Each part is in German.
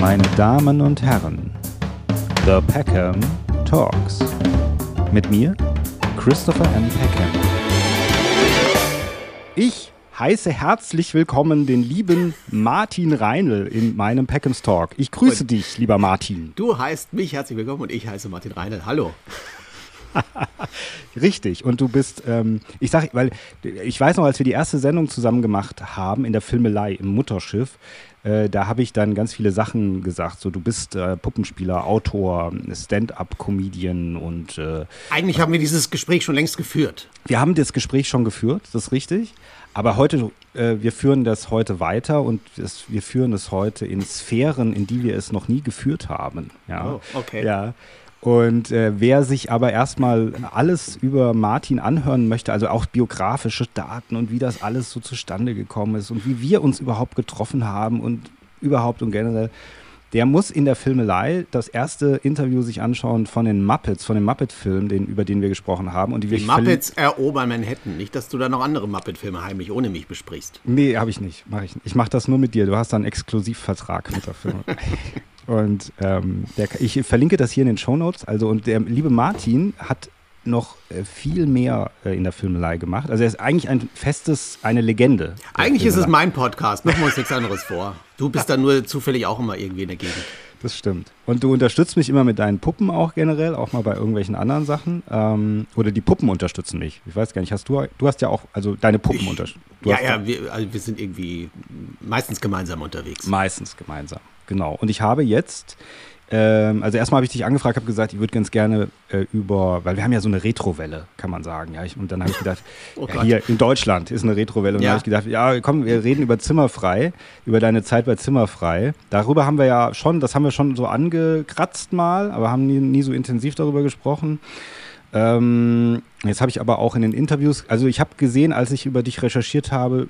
meine Damen und Herren, The Peckham Talks. Mit mir, Christopher M. Peckham. Ich heiße herzlich willkommen den lieben Martin Reinl in meinem Peckhams Talk. Ich grüße Und dich, lieber Martin. Du heißt mich herzlich willkommen und ich heiße Martin Reinl. Hallo. Richtig. Und du bist, ähm, ich sag, weil ich weiß noch, als wir die erste Sendung zusammen gemacht haben in der Filmelei im Mutterschiff, äh, da habe ich dann ganz viele Sachen gesagt. So, du bist äh, Puppenspieler, Autor, Stand-up-Comedian und äh, Eigentlich haben wir dieses Gespräch schon längst geführt. wir haben das Gespräch schon geführt, das ist richtig. Aber heute, äh, wir führen das heute weiter und es, wir führen es heute in Sphären, in die wir es noch nie geführt haben. Ja. Oh, okay. Ja. Und äh, wer sich aber erstmal alles über Martin anhören möchte, also auch biografische Daten und wie das alles so zustande gekommen ist und wie wir uns überhaupt getroffen haben und überhaupt und generell, der muss in der Filmelei das erste Interview sich anschauen von den Muppets, von dem Muppet-Film, den, über den wir gesprochen haben. Und die, Die Muppets erobern Manhattan. Nicht, dass du da noch andere Muppet-Filme heimlich ohne mich besprichst. Nee, habe ich nicht. Mach ich nicht. Ich mache das nur mit dir. Du hast da einen Exklusivvertrag mit der Firma. und ähm, der, ich verlinke das hier in den Shownotes. Also, und der liebe Martin hat noch äh, viel mehr äh, in der Filmelei gemacht. Also er ist eigentlich ein festes, eine Legende. Eigentlich ist es Filmelei. mein Podcast. Machen wir uns nichts anderes vor. Du bist dann nur zufällig auch immer irgendwie in der Gegend. Das stimmt. Und du unterstützt mich immer mit deinen Puppen auch generell, auch mal bei irgendwelchen anderen Sachen. Ähm, oder die Puppen unterstützen mich. Ich weiß gar nicht, hast du, du hast ja auch, also deine Puppen unterstützen. Ja, ja, wir, also wir sind irgendwie meistens gemeinsam unterwegs. Meistens gemeinsam, genau. Und ich habe jetzt, ähm, also erstmal habe ich dich angefragt, habe gesagt, ich würde ganz gerne äh, über, weil wir haben ja so eine Retrowelle, kann man sagen. Ja, ich, und dann habe ich gedacht, Oh ja, hier in Deutschland ist eine Retrowelle. Und Ja. dann habe ich gedacht, ja, komm, wir reden über Zimmerfrei, über deine Zeit bei Zimmerfrei. Darüber haben wir ja schon, das haben wir schon so angekratzt mal, aber haben nie, nie so intensiv darüber gesprochen. Ähm, jetzt habe ich aber auch in den Interviews, also ich habe gesehen, als ich über dich recherchiert habe,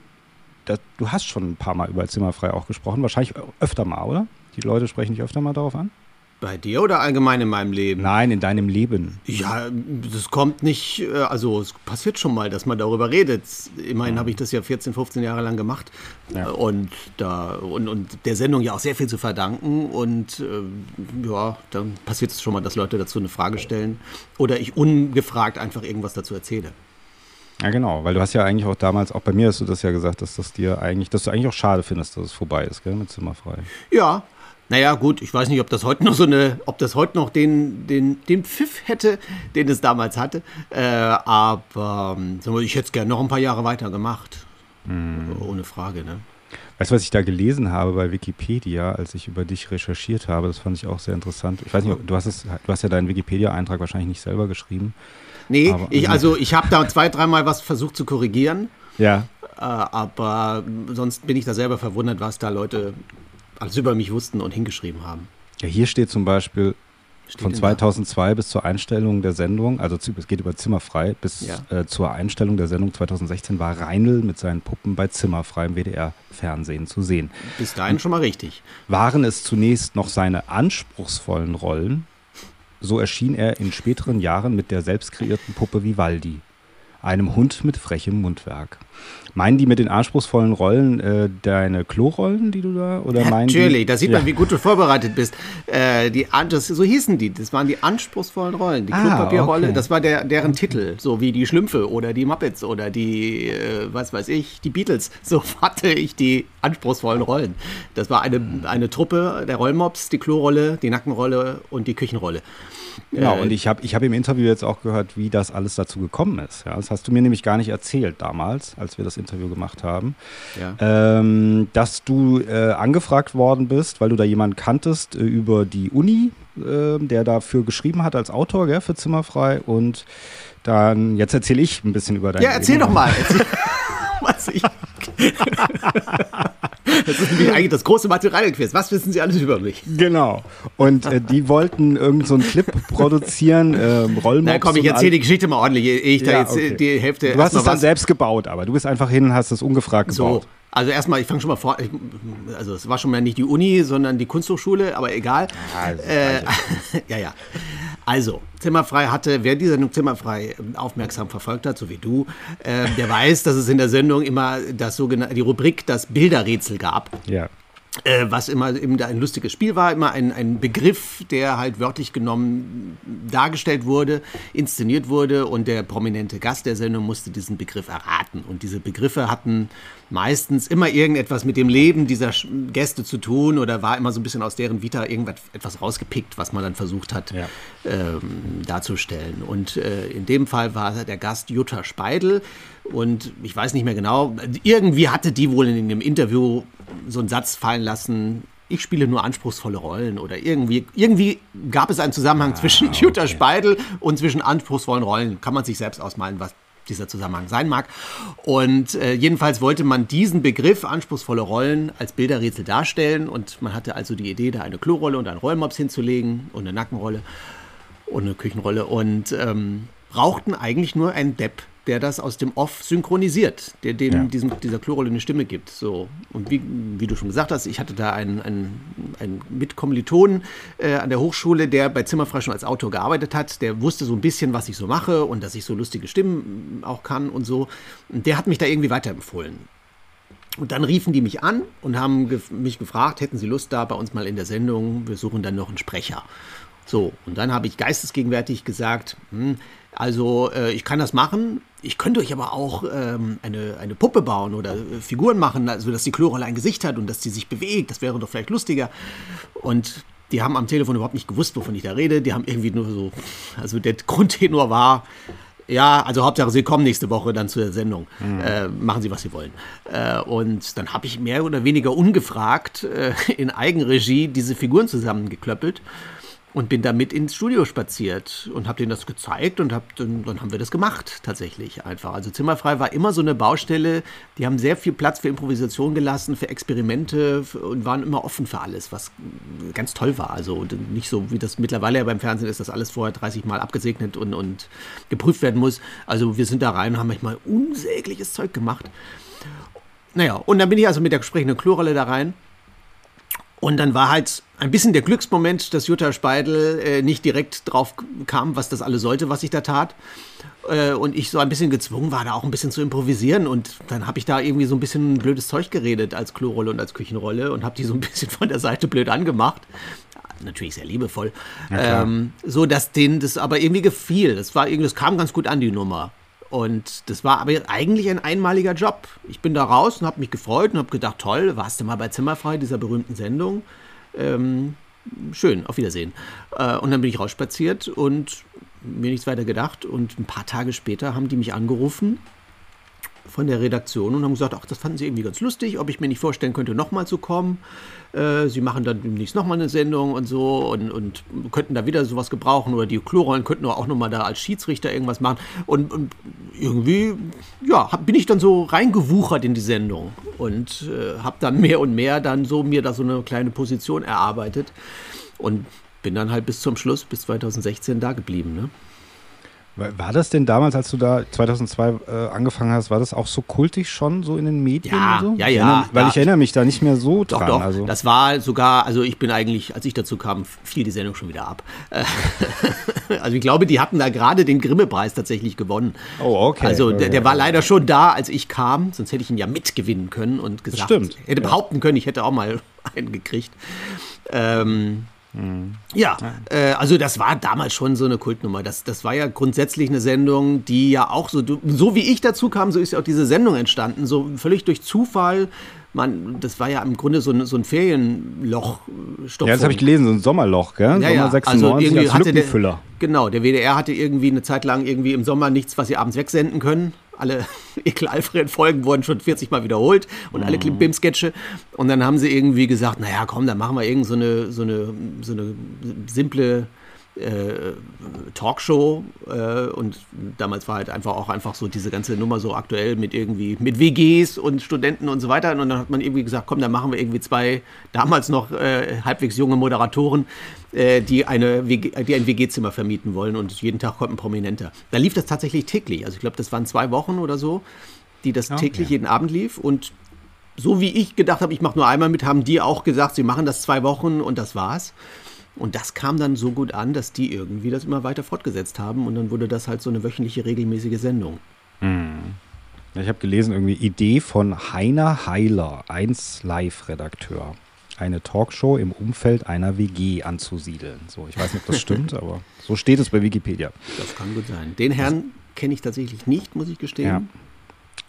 dass, du hast schon ein paar Mal über Zimmerfrei auch gesprochen, wahrscheinlich öfter mal, oder? Die Leute sprechen dich öfter mal darauf an? Bei dir oder allgemein in meinem Leben? Nein, in deinem Leben. Ja, das kommt nicht, äh, also es passiert schon mal, dass man darüber redet. Immerhin habe ich das ja 14, 15 Jahre lang gemacht Ja. Und, da, und, und der Sendung ja auch sehr viel zu verdanken. Und äh, ja, dann passiert es schon mal, dass Leute dazu eine Frage stellen oder ich ungefragt einfach irgendwas dazu erzähle. Ja, genau, weil du hast ja eigentlich auch damals, auch bei mir hast du das ja gesagt, dass das dir eigentlich, dass du eigentlich auch schade findest, dass es vorbei ist, gell, mit Zimmerfrei. Ja, naja, gut, ich weiß nicht, ob das heute noch so eine, ob das heute noch den, den, den Pfiff hätte, den es damals hatte. Äh, aber ähm, ich hätte es gerne noch ein paar Jahre weiter gemacht. Ohne Frage, ne? Weißt du, was ich da gelesen habe bei Wikipedia, als ich über dich recherchiert habe? Das fand ich auch sehr interessant. Ich weiß nicht, du hast es, du hast ja deinen Wikipedia-Eintrag wahrscheinlich nicht selber geschrieben. Nee, Aber- ich, also ich habe da zwei, dreimal was versucht zu korrigieren, Ja. äh, aber sonst bin ich da selber verwundert, was da Leute alles über mich wussten und hingeschrieben haben. Ja, hier steht zum Beispiel Steht von denn da? 2002 bis zur Einstellung der Sendung, also es geht über Zimmerfrei, bis Ja. äh, zur Einstellung der Sendung 2016 war Reinl mit seinen Puppen bei Zimmerfrei im WDR-Fernsehen zu sehen. Bis dahin schon mal richtig. Waren es zunächst noch seine anspruchsvollen Rollen, so erschien er in späteren Jahren mit der selbst kreierten Puppe Vivaldi, einem Hund mit frechem Mundwerk. Meinen die mit den anspruchsvollen Rollen äh, deine Klorollen, die du da, oder meinen die? Natürlich, da sieht man, Ja. wie gut du vorbereitet bist. Äh, die, das, so hießen die, das waren die anspruchsvollen Rollen. Die Ah, Klopapierrolle, okay. das war der, deren Titel, so wie die Schlümpfe oder die Muppets oder die, äh, was weiß ich, die Beatles. So hatte ich die anspruchsvollen Rollen. Das war eine, eine Truppe, der Rollmops, die Klorolle, die Nackenrolle und die Küchenrolle. Genau, Äh, und ich habe ich hab im Interview jetzt auch gehört, wie das alles dazu gekommen ist. Ja, das hast du mir nämlich gar nicht erzählt damals, als wir das Interview gemacht haben. Ja. Ähm, dass du äh, angefragt worden bist, weil du da jemanden kanntest äh, über die Uni, äh, der dafür geschrieben hat als Autor gell, für Zimmerfrei. Und dann, jetzt erzähle ich ein bisschen über dein Ja, erzähl Leben. doch mal. Erzähl, was ich. das ist nämlich eigentlich das große Materialquiz. Was wissen Sie alles über mich? Genau. Und äh, die wollten irgend so einen Clip produzieren, Rollmops. Na komm, ich erzähle die Geschichte mal ordentlich, ich da Ja, jetzt okay. äh, die Hälfte Du hast es dann was- selbst gebaut, aber du bist einfach hin und hast es ungefragt So, gebaut. also erstmal, ich fange schon mal vor, ich, also es war schon mal nicht die Uni, sondern die Kunsthochschule, aber egal. Ja, das ist äh, ja, ja. Also, Zimmerfrei hatte, wer die Sendung Zimmerfrei ähm, aufmerksam verfolgt hat, so wie du, äh, der weiß, dass es in der Sendung immer das sogenannte, die Rubrik das Bilderrätsel gab. Ja. äh, was immer eben ein lustiges Spiel war, immer ein, ein Begriff, der halt wörtlich genommen dargestellt wurde, inszeniert wurde und der prominente Gast der Sendung musste diesen Begriff erraten. Und diese Begriffe hatten meistens immer irgendetwas mit dem Leben dieser Gäste zu tun oder war immer so ein bisschen aus deren Vita irgendwas rausgepickt, was man dann versucht hat ja. ähm, darzustellen. Und äh, in dem Fall war der Gast Jutta Speidel und ich weiß nicht mehr genau, irgendwie hatte die wohl in einem Interview so einen Satz fallen lassen, ich spiele nur anspruchsvolle Rollen oder irgendwie, irgendwie gab es einen Zusammenhang ah, zwischen okay. Jutta Speidel und zwischen anspruchsvollen Rollen. Kann man sich selbst ausmalen, was dieser Zusammenhang sein mag. Und äh, jedenfalls wollte man diesen Begriff anspruchsvolle Rollen als Bilderrätsel darstellen. Und man hatte also die Idee, da eine Klorolle und einen Rollmops hinzulegen und eine Nackenrolle und eine Küchenrolle. Und ähm, brauchten eigentlich nur einen Depp, der das aus dem Off synchronisiert, der dem ja. diesem, dieser Klorolle eine Stimme gibt. So. Und wie, wie du schon gesagt hast, ich hatte da einen, einen, einen Mitkommilitonen äh, an der Hochschule, der bei Zimmerfrei schon als Autor gearbeitet hat, der wusste so ein bisschen, was ich so mache und dass ich so lustige Stimmen auch kann und so. Und der hat mich da irgendwie weiterempfohlen. Und dann riefen die mich an und haben ge mich gefragt, hätten sie Lust da bei uns mal in der Sendung, wir suchen dann noch einen Sprecher. So, und dann habe ich geistesgegenwärtig gesagt, hm, also äh, ich kann das machen. Ich könnte euch aber auch ähm, eine, eine Puppe bauen oder äh, Figuren machen, also dass die Klorolle ein Gesicht hat und dass sie sich bewegt. Das wäre doch vielleicht lustiger. Und die haben am Telefon überhaupt nicht gewusst, wovon ich da rede. Die haben irgendwie nur so, also der Grundtenor war, ja, also Hauptsache, Sie kommen nächste Woche dann zu der Sendung. Mhm. Äh, machen Sie, was Sie wollen. Äh, und dann habe ich mehr oder weniger ungefragt äh, in Eigenregie diese Figuren zusammengeklöppelt und bin damit ins Studio spaziert und habe denen das gezeigt und hab, dann, dann haben wir das gemacht tatsächlich einfach. Also Zimmerfrei war immer so eine Baustelle, die haben sehr viel Platz für Improvisation gelassen, für Experimente und waren immer offen für alles, was ganz toll war. Also nicht so, wie das mittlerweile ja beim Fernsehen ist, dass alles vorher 30 Mal abgesegnet und, und geprüft werden muss. Also wir sind da rein und haben manchmal unsägliches Zeug gemacht. Naja, und dann bin ich also mit der entsprechenden Klorolle da rein und dann war halt ein bisschen der Glücksmoment, dass Jutta Speidel äh, nicht direkt drauf kam, was das alles sollte, was ich da tat. Äh, und ich so ein bisschen gezwungen war, da auch ein bisschen zu improvisieren. Und dann habe ich da irgendwie so ein bisschen blödes Zeug geredet als Klorolle und als Küchenrolle und habe die so ein bisschen von der Seite blöd angemacht. Natürlich sehr liebevoll. Ähm, so dass denen das aber irgendwie gefiel. Das war irgendwie, das kam ganz gut an, die Nummer. Und das war aber eigentlich ein einmaliger Job. Ich bin da raus und habe mich gefreut und habe gedacht, toll, warst du mal bei Zimmerfrei, dieser berühmten Sendung. Ähm, schön, auf Wiedersehen. Äh, und dann bin ich rausspaziert und mir nichts weiter gedacht. Und ein paar Tage später haben die mich angerufen von der Redaktion und haben gesagt, ach, das fanden sie irgendwie ganz lustig, ob ich mir nicht vorstellen könnte, nochmal zu kommen. Äh, sie machen dann demnächst nochmal eine Sendung und so und, und könnten da wieder sowas gebrauchen oder die Klorollen könnten auch nochmal da als Schiedsrichter irgendwas machen. Und, und irgendwie, ja, hab, bin ich dann so reingewuchert in die Sendung und äh, habe dann mehr und mehr dann so mir da so eine kleine Position erarbeitet und bin dann halt bis zum Schluss, bis 2016 da geblieben. Ne? War das denn damals, als du da 2002 äh, angefangen hast, war das auch so kultig schon so in den Medien ja, so? Ja, ja. Erinnere, weil ja. ich erinnere mich da nicht mehr so doch, dran. Doch, also. Das war sogar, also ich bin eigentlich, als ich dazu kam, fiel die Sendung schon wieder ab. also ich glaube, die hatten da gerade den Grimme-Preis tatsächlich gewonnen. Oh, okay. Also der, der, war leider schon da, als ich kam, sonst hätte ich ihn ja mitgewinnen können und gesagt, stimmt. hätte behaupten können, ich hätte auch mal einen gekriegt. Ähm, Mhm. Ja, äh, also das war damals schon so eine Kultnummer. Das, das war ja grundsätzlich eine Sendung, die ja auch so, so wie ich dazu kam, so ist ja auch diese Sendung entstanden, so völlig durch Zufall. Man, das war ja im Grunde so ein, so ein Ferienloch. Ja, das habe ich gelesen, so ein Sommerloch, gell? Ja, Sommer 96 also irgendwie als hatte Lückenfüller. Der, genau, der WDR hatte irgendwie eine Zeit lang irgendwie im Sommer nichts, was sie abends wegsenden können alle Ekel-Alfred-Folgen wurden schon 40 Mal wiederholt und alle mhm. Bim-Sketche. Und dann haben sie irgendwie gesagt, naja, komm, dann machen wir irgend so eine, so eine, so eine simple äh, Talkshow äh, und damals war halt einfach auch einfach so diese ganze Nummer so aktuell mit irgendwie mit WGs und Studenten und so weiter und dann hat man irgendwie gesagt, komm, dann machen wir irgendwie zwei damals noch äh, halbwegs junge Moderatoren, äh, die eine WG, die ein WG-Zimmer vermieten wollen und jeden Tag kommt ein Prominenter. Da lief das tatsächlich täglich, also ich glaube, das waren zwei Wochen oder so, die das okay. täglich jeden Abend lief und so wie ich gedacht habe, ich mache nur einmal mit, haben die auch gesagt, sie machen das zwei Wochen und das war's. Und das kam dann so gut an, dass die irgendwie das immer weiter fortgesetzt haben und dann wurde das halt so eine wöchentliche, regelmäßige Sendung. Mhm. Ich habe gelesen, irgendwie Idee von Heiner Heiler, 1 Live-Redakteur. Eine Talkshow im Umfeld einer WG anzusiedeln. So, ich weiß nicht, ob das stimmt, aber so steht es bei Wikipedia. Das kann gut sein. Den Herrn kenne ich tatsächlich nicht, muss ich gestehen. Ja.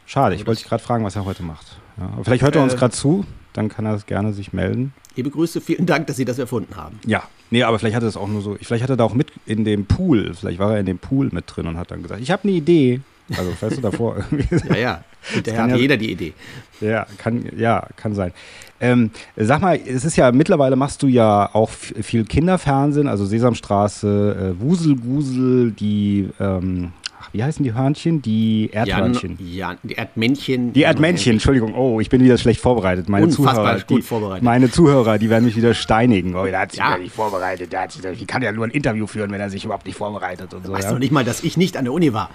Schade, ich wollte dich gerade fragen, was er heute macht. Ja, vielleicht hört er uns äh, gerade zu, dann kann er gerne sich melden. Liebe Grüße, vielen Dank, dass Sie das erfunden haben. Ja, nee, aber vielleicht hat er es auch nur so, vielleicht hat er da auch mit in dem Pool, vielleicht war er in dem Pool mit drin und hat dann gesagt, ich habe eine Idee. Also, weißt du, davor irgendwie. ja, ja, hinterher hat ja, jeder die Idee. Ja, kann, ja, kann sein. Ähm, sag mal, es ist ja, mittlerweile machst du ja auch viel Kinderfernsehen, also Sesamstraße, äh, Wuselgusel, die, ähm, ach, wie heißen die Hörnchen? Die Erdhörnchen. Ja, die Erdmännchen. Die Erdmännchen, Entschuldigung. Oh, ich bin wieder schlecht vorbereitet. Meine Unfassbar Zuhörer, gut die, vorbereitet. Meine Zuhörer, die werden mich wieder steinigen. Oh, der hat sich ja. nicht vorbereitet. Der hat sich, wie kann ja nur ein Interview führen, wenn er sich überhaupt nicht vorbereitet und so. Weißt ja? du nicht mal, dass ich nicht an der Uni war?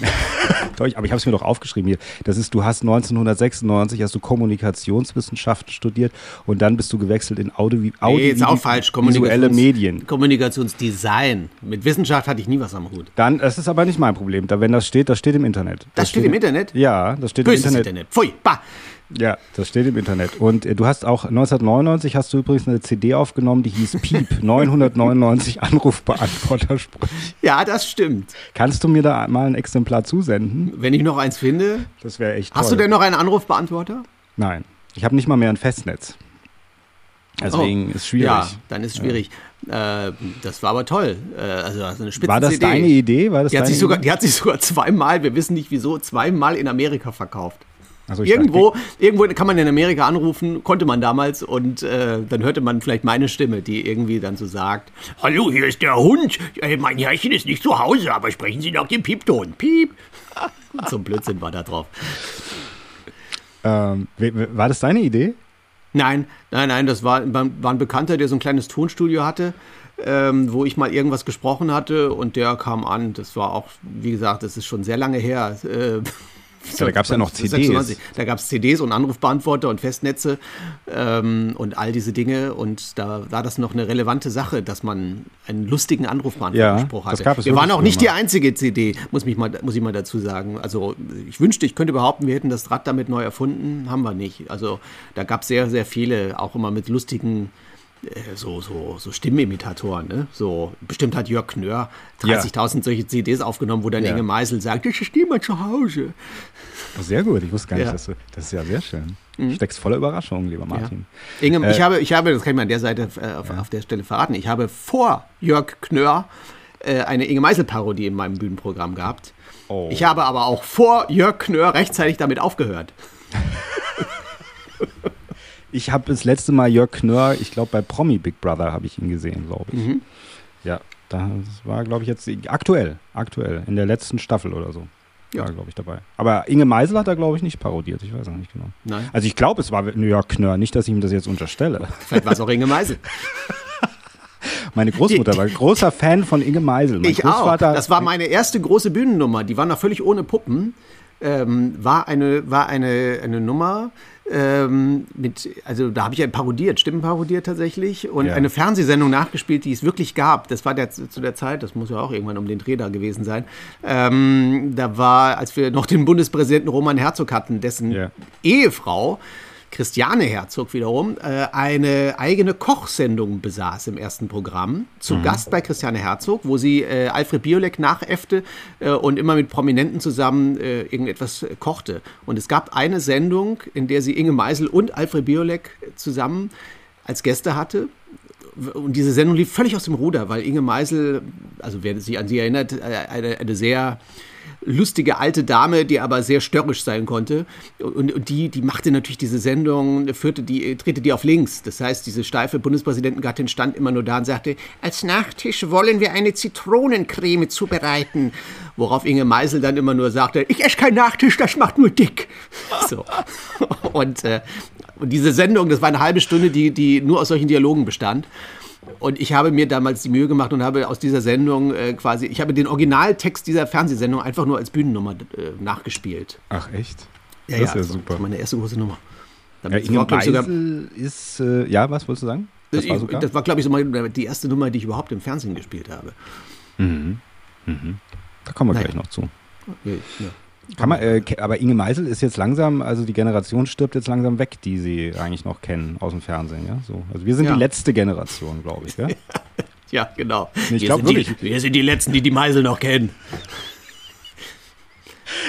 aber ich habe es mir doch aufgeschrieben hier. Das ist, du hast 1996 hast du Kommunikationswissenschaften studiert und dann bist du gewechselt in Audio, Audio nee, ist auch falsch. visuelle Medien. Kommunikationsdesign. Mit Wissenschaft hatte ich nie was am Hut. Dann, das ist aber nicht mein Problem. Da, wenn das steht, das steht im Internet. Das, das steht, steht, im Internet? Ja, das steht Böses im Internet. Internet. Pfui, bah. Ja, das steht im Internet. Und äh, du hast auch 1999 hast du übrigens eine CD aufgenommen, die hieß Piep 999 Anrufbeantwortersprüche. Ja, das stimmt. Kannst du mir da mal ein Exemplar zusenden? Wenn ich noch eins finde. Das wäre echt. Hast toll. du denn noch einen Anrufbeantworter? Nein, ich habe nicht mal mehr ein Festnetz. Deswegen oh. ist schwierig. Ja, dann ist schwierig. Ja. Äh, das war aber toll. Äh, also eine Spitzen War das CD. deine Idee? War das die, hat sich sogar, die hat sich sogar zweimal, wir wissen nicht wieso, zweimal in Amerika verkauft. Also irgendwo, dachte, irgendwo kann man in Amerika anrufen, konnte man damals, und äh, dann hörte man vielleicht meine Stimme, die irgendwie dann so sagt: Hallo, hier ist der Hund. Mein Herrchen ist nicht zu Hause, aber sprechen Sie noch den Piepton. Piep. so ein Blödsinn war da drauf. Ähm, war das deine Idee? Nein, nein, nein, das war, war ein Bekannter, der so ein kleines Tonstudio hatte. Ähm, wo ich mal irgendwas gesprochen hatte und der kam an. Das war auch, wie gesagt, das ist schon sehr lange her. Äh, ja, da gab es ja noch CDs. 96. Da gab es CDs und Anrufbeantworter und Festnetze ähm, und all diese Dinge. Und da war das noch eine relevante Sache, dass man einen lustigen Anrufbeantworterspruch ja, hatte. Das gab es wir waren auch nicht die einzige CD, muss, mich mal, muss ich mal dazu sagen. Also ich wünschte, ich könnte behaupten, wir hätten das Rad damit neu erfunden. Haben wir nicht. Also da gab es sehr, sehr viele, auch immer mit lustigen so, so, so Stimmimitatoren, ne? So, bestimmt hat Jörg Knör 30.000 ja. solche CDs aufgenommen, wo dann ja. Inge Meisel sagt, ich stehe mal zu Hause. Sehr gut, ich wusste gar nicht, ja. dass du, das ist ja sehr schön. Mhm. Steckst voller Überraschung, lieber Martin. Ja. Inge, äh, ich, habe, ich habe, das kann ich mal an der Seite äh, auf, auf, der Stelle verraten, ich habe vor Jörg Knör äh, eine Inge Meisel-Parodie in meinem Bühnenprogramm gehabt. Oh. Ich habe aber auch vor Jörg Knör rechtzeitig damit aufgehört. Ich habe das letzte Mal Jörg Knör, ich glaube bei Promi Big Brother habe ich ihn gesehen, glaube ich. Mhm. Ja, das war, glaube ich, jetzt aktuell, aktuell, in der letzten Staffel oder so. Ja, glaube ich, dabei. Aber Inge Meisel hat da, glaube ich, nicht parodiert. Ich weiß auch nicht genau. Nein. Also ich glaube, es war New York Knör, nicht, dass ich ihm das jetzt unterstelle. Vielleicht war es auch Inge Meisel. Meine Großmutter war großer Fan von Inge Meisel. Mein ich auch. Das war meine erste große Bühnennummer. Die war noch völlig ohne Puppen. Ähm, war eine, war eine, eine Nummer, ähm, mit, also da habe ich ja parodiert, Stimmen parodiert tatsächlich und ja. eine Fernsehsendung nachgespielt, die es wirklich gab. Das war der, zu der Zeit, das muss ja auch irgendwann um den Dreh da gewesen sein. Ähm, da war, als wir noch den Bundespräsidenten Roman Herzog hatten, dessen ja. Ehefrau Christiane Herzog wiederum äh, eine eigene Kochsendung besaß im ersten Programm. Zu mhm. Gast bei Christiane Herzog, wo sie äh, Alfred Biolek nachäffte äh, und immer mit Prominenten zusammen äh, irgendetwas kochte. Und es gab eine Sendung, in der sie Inge Meisel und Alfred Biolek zusammen als Gäste hatte. Und diese Sendung lief völlig aus dem Ruder, weil Inge Meisel, also wer sich an sie erinnert, äh, eine, eine sehr lustige alte Dame, die aber sehr störrisch sein konnte. Und, und die, die machte natürlich diese Sendung, führte die, drehte die auf links. Das heißt, diese steife Bundespräsidentengattin stand immer nur da und sagte, als Nachtisch wollen wir eine Zitronencreme zubereiten. Worauf Inge Meisel dann immer nur sagte, ich esse keinen Nachtisch, das macht nur dick. So. Und, äh, und diese Sendung, das war eine halbe Stunde, die, die nur aus solchen Dialogen bestand. Und ich habe mir damals die Mühe gemacht und habe aus dieser Sendung äh, quasi, ich habe den Originaltext dieser Fernsehsendung einfach nur als Bühnennummer äh, nachgespielt. Ach echt? Ja, das ist ja, ja super. Das war meine erste große Nummer. Damit ja, war, sogar, ist, äh, ja, was wolltest du sagen? Das, war, sogar? das war glaube ich, so mal die erste Nummer, die ich überhaupt im Fernsehen gespielt habe. Mhm. Mhm. Da kommen wir naja. gleich noch zu. Ja, Kann man, äh, aber Inge Meisel ist jetzt langsam, also die Generation stirbt jetzt langsam weg, die sie eigentlich noch kennen aus dem Fernsehen, ja. So. Also wir sind Ja. die letzte Generation, glaube ich, ja. Ja, genau. Ich wir, glaub sind die, wirklich. wir sind die Letzten, die die Meisel noch kennen.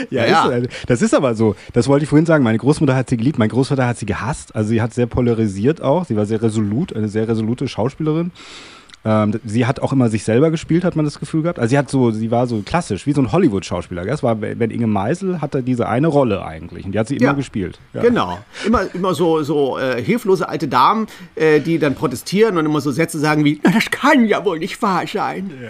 Ja, Ja. Ist, äh, das ist aber so. Das wollte ich vorhin sagen. Meine Großmutter hat sie geliebt, mein Großvater hat sie gehasst. Also sie hat sehr polarisiert auch. Sie war sehr resolut, eine sehr resolute Schauspielerin. Ähm, sie hat auch immer sich selber gespielt, hat man das Gefühl gehabt. Also sie hat so, sie war so klassisch, wie so ein Hollywood-Schauspieler. Das war, wenn Inge Meisel hatte diese eine Rolle eigentlich und die hat sie immer Ja. gespielt. Ja. Genau. Immer, immer so, so äh, hilflose alte Damen, äh, die dann protestieren und immer so Sätze sagen wie, na, das kann ja wohl nicht wahr sein.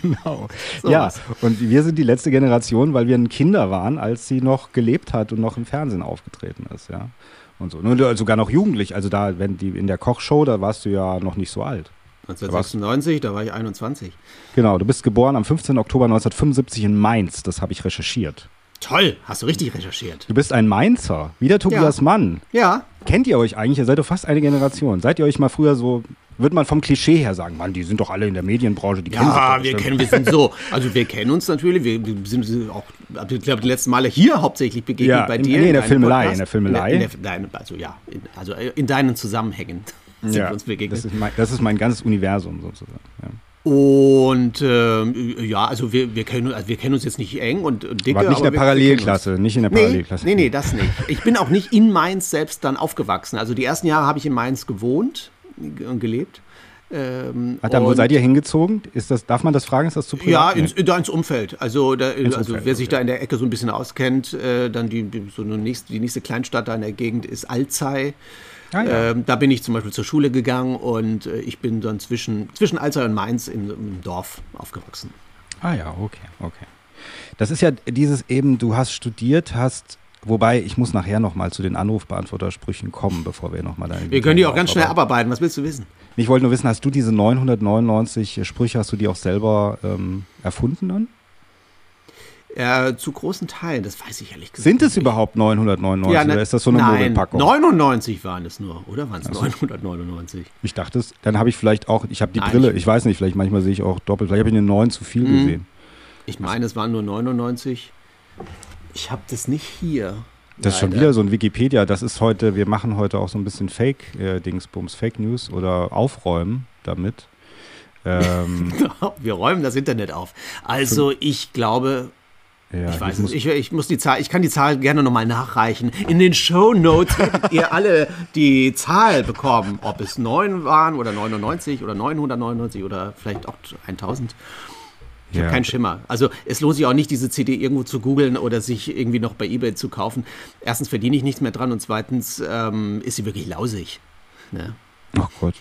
Genau. So ja, was. und wir sind die letzte Generation, weil wir ein Kinder waren, als sie noch gelebt hat und noch im Fernsehen aufgetreten ist, ja. Und so. Nur sogar noch jugendlich. Also da, wenn die in der Kochshow, da warst du ja noch nicht so alt. 1996, da war ich 21. Genau, du bist geboren am 15. Oktober 1975 in Mainz. Das habe ich recherchiert. Toll, hast du richtig recherchiert. Du bist ein Mainzer, wie der Tobias Mann. Ja, Kennt ihr euch eigentlich? Ihr seid doch fast eine Generation. Seid ihr euch mal früher so, würde man vom Klischee her sagen, Mann, die sind doch alle in der Medienbranche, die kennen sich ja, wir bestimmt. kennen, wir sind so, also wir kennen uns natürlich, wir, sind auch, ich glaube, die letzten Male hier hauptsächlich begegnet Ja, bei in- dir. nee, in der deinem Filmelei, Podcast. in der Filmelei. In der, in der, also ja, in, also in deinen Zusammenhängen sind ja, wir uns begegnet. das, ist mein, das ist mein ganzes Universum sozusagen. Ja. Und ähm, ja, also wir, wir, kennen, also wir kennen uns jetzt nicht eng und, und dicke. War nicht in aber der Parallelklasse, nicht in der Nee, Parallelklasse. nee, nee, das nicht. Ich bin auch nicht in Mainz selbst dann aufgewachsen. Also die ersten Jahre habe ich in Mainz gewohnt und gelebt. Ähm, dann, wo seid ihr hingezogen? Ist das, darf man das fragen? Ist das zu Ja, privat? ins, da ins Umfeld. Also, da, also Umfeld, wer sich okay. da in der Ecke so ein bisschen auskennt, äh, dann die, die, so nächste, die nächste Kleinstadt da in der Gegend ist Alzey. Ah, ja. ähm, da bin ich zum Beispiel zur Schule gegangen und äh, ich bin dann zwischen, zwischen Alzey und Mainz im, im Dorf aufgewachsen. Ah ja, okay, okay. Das ist ja dieses eben, du hast studiert, hast, wobei ich muss nachher nochmal zu den Anrufbeantwortersprüchen kommen, bevor wir nochmal deine Wir können die auch ganz schnell abarbeiten. Was willst du wissen? Ich wollte nur wissen, hast du diese 999 Sprüche, hast du die auch selber ähm, erfunden dann? Äh, zu großen Teilen, das weiß ich ehrlich gesagt. Sind es nicht. überhaupt 999 Ja, ne- oder ist das so eine nein, Mogelpackung? 99 waren es nur, oder waren es 999? Ich dachte es, dann habe ich vielleicht auch, ich habe die Nein, Brille, ich- weiß nicht, vielleicht manchmal sehe ich auch doppelt, vielleicht habe ich eine 9 zu viel Mhm. gesehen. Ich meine, es waren nur 99. Ich habe das nicht hier. Das ist schon wieder so ein Wikipedia. Das ist heute, wir machen heute auch so ein bisschen Fake-Dingsbums, Fake News oder Aufräumen damit. Ähm, Wir räumen das Internet auf. Also ich glaube, ja, ich weiß es, ich, ich muss die Zahl, ich kann die Zahl gerne nochmal nachreichen. In den Show Notes werdet ihr alle die Zahl bekommen, ob es 9 waren oder 99 oder 999 oder vielleicht auch 1000. Ich Ja. habe keinen Schimmer. Also es lohnt sich auch nicht, diese CD irgendwo zu googeln oder sich irgendwie noch bei Ebay zu kaufen. Erstens verdiene ich nichts mehr dran und zweitens ähm, ist sie wirklich lausig. Ne? Ach Gott.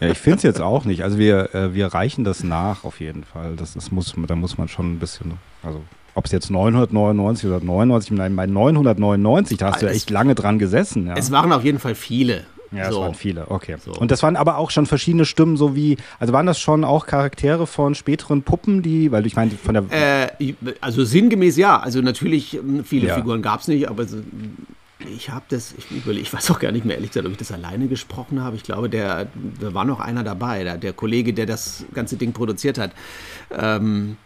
Ja, ich finde es jetzt auch nicht. Also wir, äh, wir reichen das nach auf jeden Fall. Das, das muss, da muss man schon ein bisschen, also ob es jetzt 999 oder 99, nein, bei 999, da hast du ja Es- echt lange dran gesessen. Ja. Es waren auf jeden Fall viele. Ja, es so. waren viele, okay. So. Und das waren aber auch schon verschiedene Stimmen, so wie, also waren das schon auch Charaktere von späteren Puppen, die, weil ich meine, von der, Äh, also sinngemäß ja. Also natürlich, ähm, viele Ja. Figuren gab es nicht, aber ich habe das, ich, ich weiß auch gar nicht mehr ehrlich gesagt, ob ich das alleine gesprochen habe. Ich glaube, der, da war noch einer dabei, der, der Kollege, der das ganze Ding produziert hat. Ähm,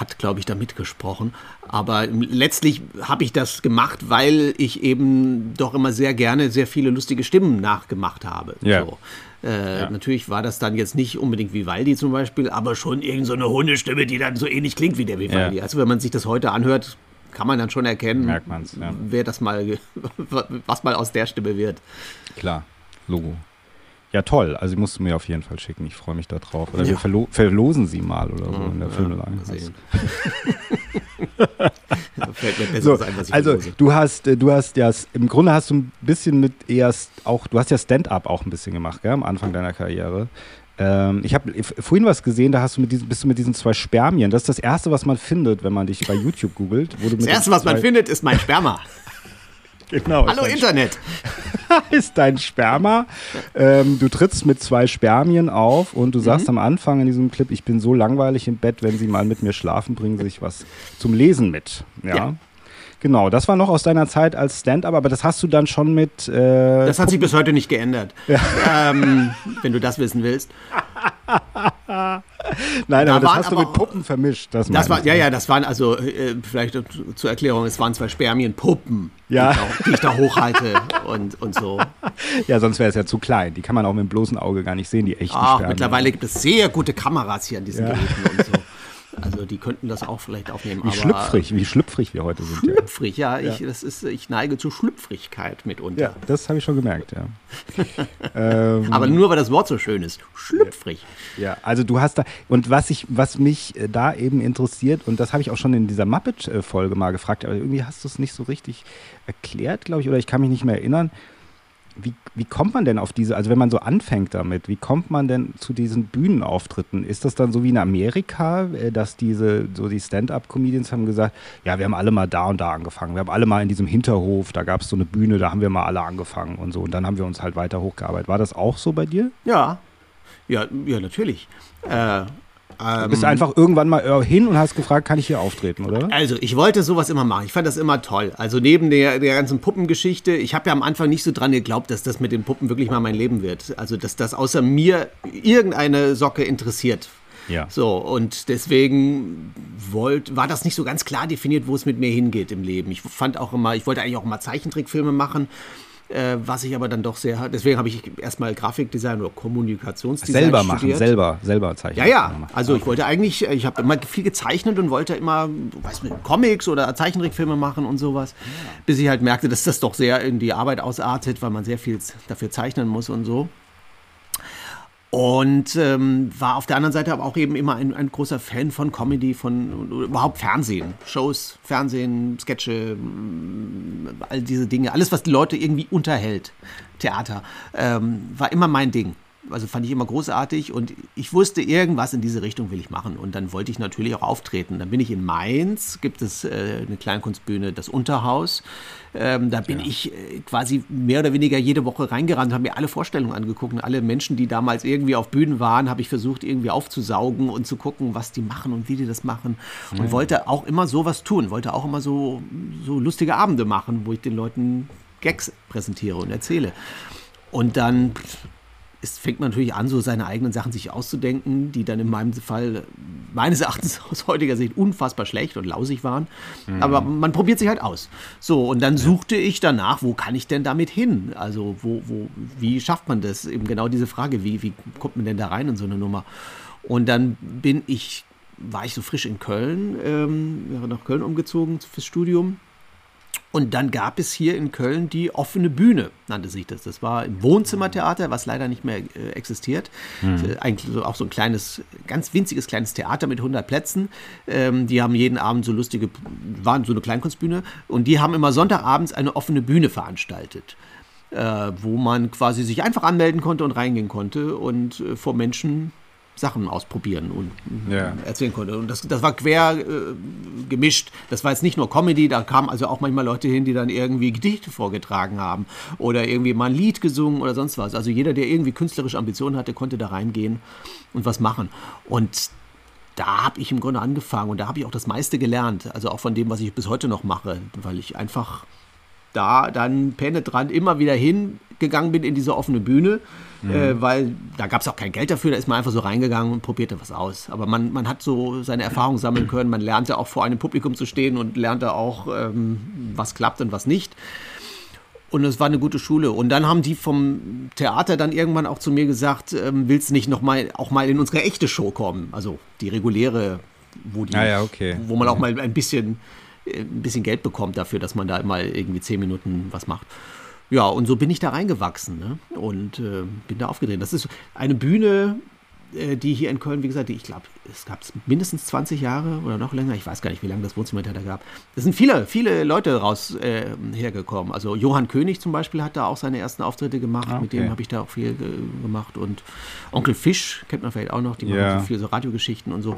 hat, glaube ich, da mitgesprochen. Aber letztlich habe ich das gemacht, weil ich eben doch immer sehr gerne sehr viele lustige Stimmen nachgemacht habe. Ja. So. Äh, Natürlich war das dann jetzt nicht unbedingt Vivaldi zum Beispiel, aber schon irgendeine so eine Hundestimme, die dann so ähnlich klingt wie der Vivaldi. Ja. Also wenn man sich das heute anhört, kann man dann schon erkennen, Merkt man's, ja. wer das mal, was mal aus der Stimme wird. klar, Logo. Ja, toll. Also, die musst du mir auf jeden Fall schicken. Ich freue mich da drauf. Oder wir Ja. verlo verlosen sie mal oder so in der Ja, mir besser So, also du hast, äh, du hast ja, im Grunde hast du ein bisschen mit erst auch, du hast ja Stand-up auch ein bisschen gemacht, gell, am Anfang deiner Karriere. Ähm, ich habe vorhin was gesehen, da hast du mit diesen, bist du mit diesen zwei Spermien. Das ist das erste, was man findet, wenn man dich bei YouTube googelt. Wo du Das Erste, was man findet, ist mein Sperma. Genau. Hallo Internet. ist dein Sperma. Ähm, du trittst mit zwei Spermien auf und du Mhm. sagst am Anfang in diesem Clip, ich bin so langweilig im Bett, wenn sie mal mit mir schlafen, bringen sie sich was zum Lesen mit. Ja. Ja. Genau, das war noch aus deiner Zeit als Stand-up, aber das hast du dann schon mit. Äh, Das hat sich bis heute nicht geändert. Ähm, wenn du das wissen willst. Nein, aber da das hast du mit Puppen vermischt. Das, das war, ja, ja, das waren also, äh, vielleicht zur Erklärung, es waren zwei Spermienpuppen, ja. die, ich da, die ich da hochhalte und, und so. Ja, sonst wäre es ja zu klein. Die kann man auch mit dem bloßen Auge gar nicht sehen, die echten Ach, Spermien. Mittlerweile gibt es sehr gute Kameras hier an diesen ja. Geräten und so. Also die könnten das auch vielleicht aufnehmen. Wie schlüpfrig, wie schlüpfrig wir heute sind. Schlüpfrig, ja. ja. Ich, das ist, ich neige zu Schlüpfrigkeit mitunter. Ja, das habe ich schon gemerkt, ja. ähm, aber nur, weil das Wort so schön ist. Schlüpfrig. Ja, also du hast da, und was, ich, was mich äh, da eben interessiert, und das habe ich auch schon in dieser Muppet-Folge mal gefragt, aber irgendwie hast du es nicht so richtig erklärt, glaube ich, oder ich kann mich nicht mehr erinnern wie, wie kommt man denn auf diese, also wenn man so anfängt damit, wie kommt man denn zu diesen Bühnenauftritten? Ist das dann so wie in Amerika, äh, dass diese, so die Stand-up-Comedians haben gesagt, ja, wir haben alle mal da und da angefangen, wir haben alle mal in diesem Hinterhof, da gab es so eine Bühne, da haben wir mal alle angefangen und so und dann haben wir uns halt weiter hochgearbeitet. War das auch so bei dir? Ja, ja, ja, natürlich. Äh, du bist ähm, einfach irgendwann mal äh, hin und hast gefragt, kann ich hier auftreten, oder? Also, ich wollte sowas immer machen. Ich fand das immer toll. Also, neben der, der ganzen Puppengeschichte, ich habe ja am Anfang nicht so dran geglaubt, dass das mit den Puppen wirklich mal mein Leben wird. Also, dass das außer mir irgendeine Socke interessiert. Ja. So, und deswegen wollt, war das nicht so ganz klar definiert, wo es mit mir hingeht im Leben. Ich fand auch immer, ich wollte eigentlich auch immer Zeichentrickfilme machen äh, was ich aber dann doch sehr, deswegen habe ich erstmal Grafikdesign oder Kommunikationsdesign selber studiert. machen, selber, selber zeichnen. Ja, ja. Also ich wollte eigentlich, ich habe immer viel gezeichnet und wollte immer, weiß nicht, Comics oder Zeichentrickfilme machen und sowas, bis ich halt merkte, dass das doch sehr in die Arbeit ausartet, weil man sehr viel dafür zeichnen muss und so. Und ähm, war auf der anderen Seite aber auch eben immer ein, ein großer Fan von Comedy, von überhaupt Fernsehen, Shows, Fernsehen, Sketche, mm, all diese Dinge, alles, was die Leute irgendwie unterhält, Theater, ähm, war immer mein Ding also fand ich immer großartig und ich wusste, irgendwas in diese Richtung will ich machen. Und dann wollte ich natürlich auch auftreten. Dann bin ich in Mainz, gibt es äh, eine Kleinkunstbühne, das Unterhaus. Ähm, da bin ja. ich äh, quasi mehr oder weniger jede Woche reingerannt, habe mir alle Vorstellungen angeguckt und alle Menschen, die damals irgendwie auf Bühnen waren, habe ich versucht irgendwie aufzusaugen und zu gucken, was die machen und wie die das machen. Und ja. wollte auch immer sowas tun, wollte auch immer so, so lustige Abende machen, wo ich den Leuten Gags präsentiere und erzähle. Und dann es fängt man natürlich an, so seine eigenen Sachen sich auszudenken, die dann in meinem Fall meines Erachtens aus heutiger Sicht unfassbar schlecht und lausig waren. Mhm. Aber man probiert sich halt aus. So, und dann suchte ich danach, wo kann ich denn damit hin? Also, wo, wo, wie schafft man das? Eben genau diese Frage, wie, wie kommt man denn da rein in so eine Nummer? Und dann bin ich, war ich so frisch in Köln, ähm, wäre nach Köln umgezogen fürs Studium und dann gab es hier in Köln die offene Bühne, nannte sich das. Das war im Wohnzimmertheater, was leider nicht mehr äh, existiert. Mhm. Eigentlich so, auch so ein kleines, ganz winziges kleines Theater mit 100 Plätzen. Ähm, die haben jeden Abend so lustige, waren so eine Kleinkunstbühne. Und die haben immer Sonntagabends eine offene Bühne veranstaltet. Äh, wo man quasi sich einfach anmelden konnte und reingehen konnte und äh, vor Menschen Sachen ausprobieren und ja. erzählen konnte. Und das, das war quer äh, gemischt. Das war jetzt nicht nur Comedy, da kamen also auch manchmal Leute hin, die dann irgendwie Gedichte vorgetragen haben oder irgendwie mal ein Lied gesungen oder sonst was. Also jeder, der irgendwie künstlerische Ambitionen hatte, konnte da reingehen und was machen. Und da habe ich im Grunde angefangen und da habe ich auch das meiste gelernt. Also auch von dem, was ich bis heute noch mache, weil ich einfach da dann penetrant immer wieder hingegangen bin in diese offene Bühne, mhm. äh, weil da gab es auch kein Geld dafür, da ist man einfach so reingegangen und probierte was aus. Aber man, man hat so seine Erfahrungen sammeln können, man lernte auch vor einem Publikum zu stehen und lernte auch, ähm, was klappt und was nicht. Und es war eine gute Schule. Und dann haben die vom Theater dann irgendwann auch zu mir gesagt, ähm, willst du nicht noch mal, auch mal in unsere echte Show kommen? Also die reguläre, wo, die, ah ja, okay. wo man auch mal ein bisschen ein bisschen Geld bekommt dafür, dass man da mal irgendwie zehn Minuten was macht. Ja, und so bin ich da reingewachsen ne? und äh, bin da aufgedreht. Das ist eine Bühne, äh, die hier in Köln, wie gesagt, ich glaube, es gab mindestens 20 Jahre oder noch länger. Ich weiß gar nicht, wie lange das Wohnzimmertheater gab. Es sind viele, viele Leute raus äh, hergekommen. Also Johann König zum Beispiel hat da auch seine ersten Auftritte gemacht. Okay. Mit dem habe ich da auch viel äh, gemacht. Und Onkel Fisch kennt man vielleicht auch noch. Die machen ja. so viel so Radiogeschichten und so.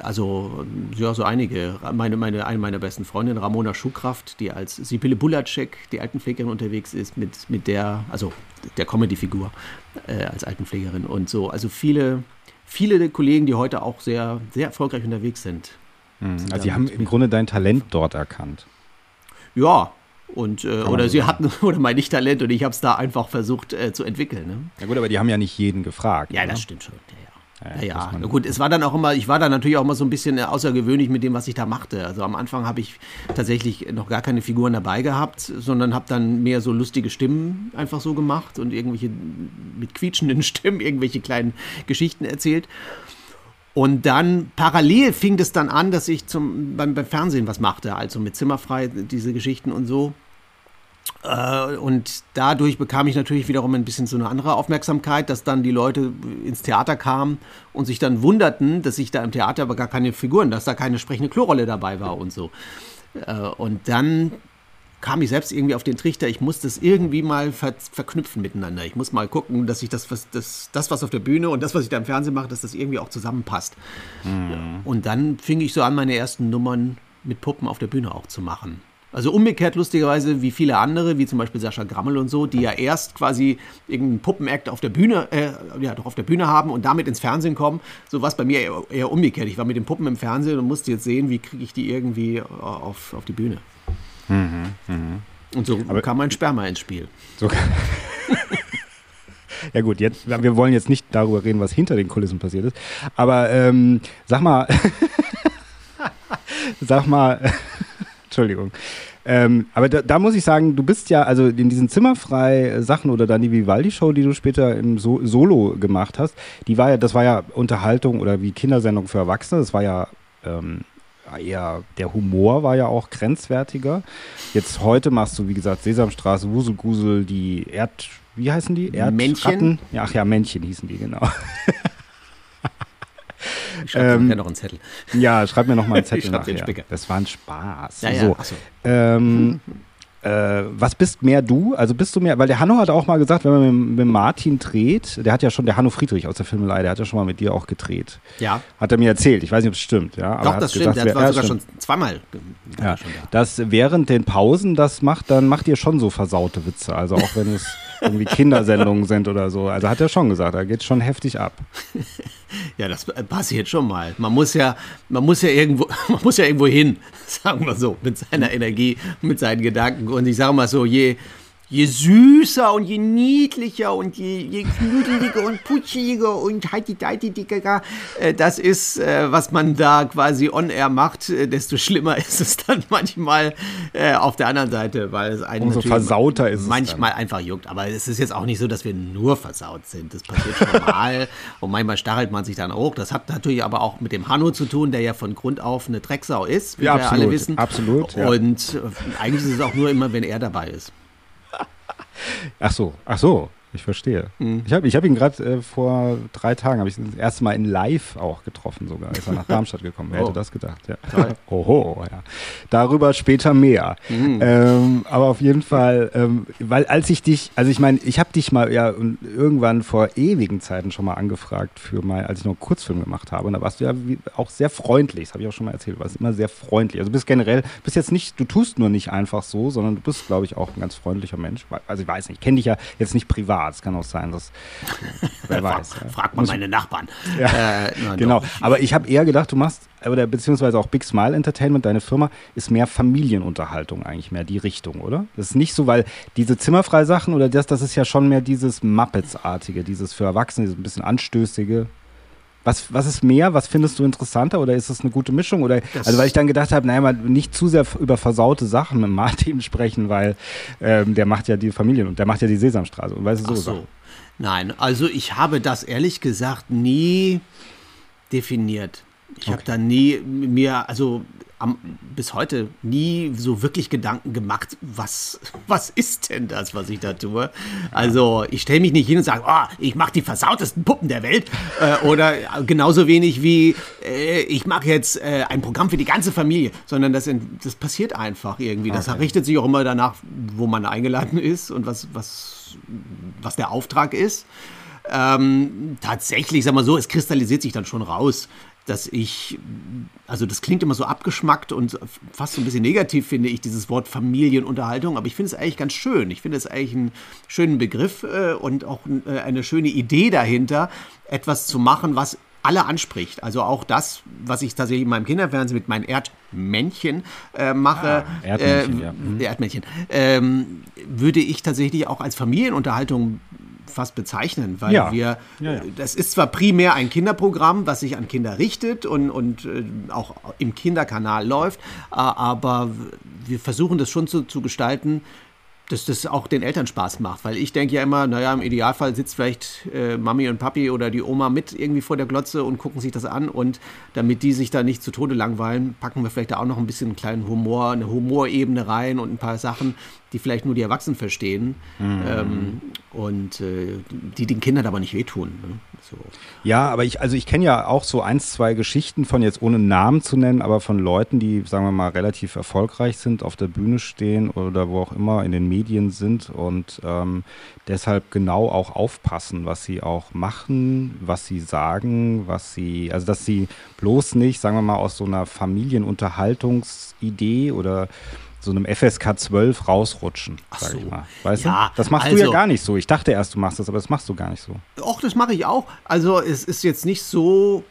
Also, ja, so einige. Meine, meine, eine meiner besten Freundinnen, Ramona Schuhkraft, die als Sibylle Bulacek, die Altenpflegerin unterwegs ist, mit, mit der, also der Comedy-Figur äh, als Altenpflegerin und so. Also viele, viele Kollegen, die heute auch sehr, sehr erfolgreich unterwegs sind. Mhm. Also, sie haben im Grunde dein Talent dort erkannt. Ja, und, äh, oder sie hatten, oder mein Nicht-Talent und ich habe es da einfach versucht äh, zu entwickeln. Ne? Ja gut, aber die haben ja nicht jeden gefragt. Ja, oder? das stimmt schon. Ja, ja. Ja, ja. gut, es war dann auch immer, ich war dann natürlich auch immer so ein bisschen außergewöhnlich mit dem, was ich da machte. Also am Anfang habe ich tatsächlich noch gar keine Figuren dabei gehabt, sondern habe dann mehr so lustige Stimmen einfach so gemacht und irgendwelche mit quietschenden Stimmen irgendwelche kleinen Geschichten erzählt. Und dann parallel fing es dann an, dass ich zum, beim, beim Fernsehen was machte, also mit Zimmerfrei, diese Geschichten und so. Äh, und dadurch bekam ich natürlich wiederum ein bisschen so eine andere Aufmerksamkeit, dass dann die Leute ins Theater kamen und sich dann wunderten, dass ich da im Theater aber gar keine Figuren, dass da keine sprechende Klorolle dabei war und so. Äh, und dann kam ich selbst irgendwie auf den Trichter, ich muss das irgendwie mal ver verknüpfen miteinander. Ich muss mal gucken, dass ich das was, das, das, was auf der Bühne und das, was ich da im Fernsehen mache, dass das irgendwie auch zusammenpasst. Mhm. Und dann fing ich so an, meine ersten Nummern mit Puppen auf der Bühne auch zu machen. Also umgekehrt lustigerweise wie viele andere, wie zum Beispiel Sascha Grammel und so, die ja erst quasi irgendeinen Puppenakt auf der Bühne, äh, ja doch auf der Bühne haben und damit ins Fernsehen kommen. So war es bei mir eher, eher, umgekehrt. Ich war mit den Puppen im Fernsehen und musste jetzt sehen, wie kriege ich die irgendwie auf, auf die Bühne. Mhm, mh. Und so Aber kam mein Sperma ins Spiel. So ja gut, jetzt, wir wollen jetzt nicht darüber reden, was hinter den Kulissen passiert ist. Aber ähm, sag mal, sag mal, Entschuldigung. Ähm, aber da, da, muss ich sagen, du bist ja, also in diesen zimmerfrei Sachen oder dann die Vivaldi-Show, die du später im so Solo gemacht hast, die war ja, das war ja Unterhaltung oder wie Kindersendung für Erwachsene, das war ja ähm, eher, der Humor war ja auch grenzwertiger. Jetzt heute machst du, wie gesagt, Sesamstraße, Wuselgusel, die Erd, wie heißen die? Erdmännchen? Ja, ach ja, Männchen hießen die, genau. Ich schreibe ähm, noch einen Zettel. Ja, schreib mir noch mal einen Zettel nachher. Das war ein Spaß. Ja, ja. So. so. Ähm, äh, was bist mehr du? Also bist du mehr, weil der Hanno hat auch mal gesagt, wenn man mit, mit, Martin dreht, der hat ja schon, der Hanno Friedrich aus der Filmelei, der hat ja schon mal mit dir auch gedreht. Ja. Hat er mir erzählt. Ich weiß nicht, ob es stimmt. Ja, Doch, das stimmt. Gesagt, der war sogar schon zweimal. Ja, schon da. Das während den Pausen, das macht, dann macht ihr schon so versaute Witze. Also auch wenn es irgendwie Kindersendungen sind oder so. Also hat er schon gesagt, da geht schon heftig ab. Ja, das passiert schon mal. Man muss ja, man muss ja irgendwo, man muss ja irgendwo hin, sagen wir so, mit seiner Energie, mit seinen Gedanken. Und ich sage mal so, je, je süßer und je niedlicher und je, je knuddeliger und putschiger und heitideitidiger äh, das ist, äh, was man da quasi on-air macht, äh, desto schlimmer ist es dann manchmal auf der anderen Seite, weil es einen Umso versauter ist manchmal einfach juckt. Aber es ist jetzt auch nicht so, dass wir nur versaut sind. Das passiert schon mal und manchmal stachelt man sich dann auch. Das hat natürlich aber auch mit dem Hanno zu tun, der ja von Grund auf eine Drecksau ist, wie ja, wir absolut, alle wissen. Absolut. Ja. Und eigentlich ist es auch nur immer, wenn er dabei ist. Ach so, ach so. Ich verstehe. Mhm. Ich habe ich hab ihn gerade äh, vor drei Tagen, habe ich das erste Mal in Live auch getroffen sogar. Ist er nach Darmstadt gekommen. Wer oh. hätte das gedacht? Ja. Oho, ja. Darüber später mehr. Mhm. Ähm, aber auf jeden Fall, ähm, weil als ich dich, also ich meine, ich habe dich mal ja irgendwann vor ewigen Zeiten schon mal angefragt für mal, als ich noch einen Kurzfilm gemacht habe. Und da warst du ja auch sehr freundlich. Das habe ich auch schon mal erzählt. Du warst immer sehr freundlich. Also du bist generell, bist jetzt nicht, du tust nur nicht einfach so, sondern du bist, glaube ich, auch ein ganz freundlicher Mensch. Also ich weiß nicht, ich kenne dich ja jetzt nicht privat es kann auch sein, dass. Wer weiß. Frag. Frag mal meine Nachbarn. Ja, äh, genau. Doch. Aber ich habe eher gedacht, du machst, oder beziehungsweise auch Big Smile Entertainment, deine Firma, ist mehr Familienunterhaltung eigentlich, mehr die Richtung, oder? Das ist nicht so, weil diese Zimmerfrei-Sachen oder das, das ist ja schon mehr dieses Muppets-artige, dieses für Erwachsene, dieses ein bisschen anstößige. Was, was ist mehr? Was findest du interessanter oder ist das eine gute Mischung? Oder, also weil ich dann gedacht habe, naja, mal nicht zu sehr über versaute Sachen mit Martin sprechen, weil ähm, der macht ja die Familien und der macht ja die Sesamstraße und weißt du so. so. Nein, also ich habe das ehrlich gesagt nie definiert. Ich okay. habe da nie mir, also am, bis heute nie so wirklich Gedanken gemacht, was, was ist denn das, was ich da tue. Also ich stelle mich nicht hin und sage, oh, ich mache die versautesten Puppen der Welt. Äh, oder genauso wenig wie äh, ich mache jetzt äh, ein Programm für die ganze Familie, sondern das, das passiert einfach irgendwie. Das okay. richtet sich auch immer danach, wo man eingeladen ist und was, was, was der Auftrag ist. Ähm, tatsächlich, sag mal so, es kristallisiert sich dann schon raus, dass ich, also das klingt immer so abgeschmackt und fast so ein bisschen negativ, finde ich, dieses Wort Familienunterhaltung, aber ich finde es eigentlich ganz schön. Ich finde es eigentlich einen schönen Begriff äh, und auch äh, eine schöne Idee dahinter, etwas zu machen, was alle anspricht. Also auch das, was ich tatsächlich in meinem Kinderfernsehen mit meinen Erdmännchen äh, mache, ah, Erdmännchen, äh, ja. mhm. Erdmännchen ähm, würde ich tatsächlich auch als Familienunterhaltung fast bezeichnen, weil Ja. wir, Ja, ja. das ist zwar primär ein Kinderprogramm, was sich an Kinder richtet und, und äh, auch im Kinderkanal läuft, aber wir versuchen das schon zu, zu gestalten, dass das auch den Eltern Spaß macht. Weil ich denke ja immer, naja, im Idealfall sitzt vielleicht äh, Mami und Papi oder die Oma mit irgendwie vor der Glotze und gucken sich das an. Und damit die sich da nicht zu Tode langweilen, packen wir vielleicht da auch noch ein bisschen einen kleinen Humor, eine Humorebene rein und ein paar Sachen, die vielleicht nur die Erwachsenen verstehen ähm, und äh, die den Kindern aber nicht wehtun. Ne? So. Ja, aber ich, also ich kenne ja auch so eins, zwei Geschichten von jetzt ohne Namen zu nennen, aber von Leuten, die, sagen wir mal, relativ erfolgreich sind, auf der Bühne stehen oder wo auch immer in den Medien sind und ähm, deshalb genau auch aufpassen, was sie auch machen, was sie sagen, was sie, also dass sie bloß nicht, sagen wir mal, aus so einer Familienunterhaltungsidee oder so einem FSK 12 rausrutschen, Ach sag ich so. mal. Weißt Ja, du? Das machst du ja also- gar nicht so. Ich dachte erst, du machst das, aber das machst du gar nicht so. Och, das mache ich auch. Also es ist jetzt nicht so,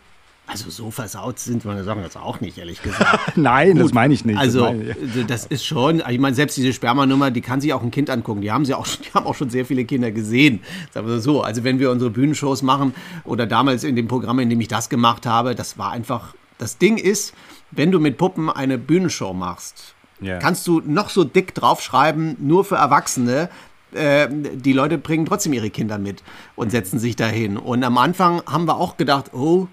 also so versaut sind meine Sachen jetzt auch nicht, ehrlich gesagt. Nein, das Gut, meine ich nicht. Also, das ich. das ist schon, ich meine, selbst diese Spermanummer, die kann sich auch ein Kind angucken. Die haben sie auch, die haben auch schon sehr viele Kinder gesehen. Sagen wir so. Also, wenn wir unsere Bühnenshows machen oder damals in dem Programm, in dem ich das gemacht habe, das war einfach, das Ding ist, wenn du mit Puppen eine Bühnenshow machst, Ja. kannst du noch so dick draufschreiben, nur für Erwachsene. Äh, die Leute bringen trotzdem ihre Kinder mit und setzen sich dahin. Und am Anfang haben wir auch gedacht, oh,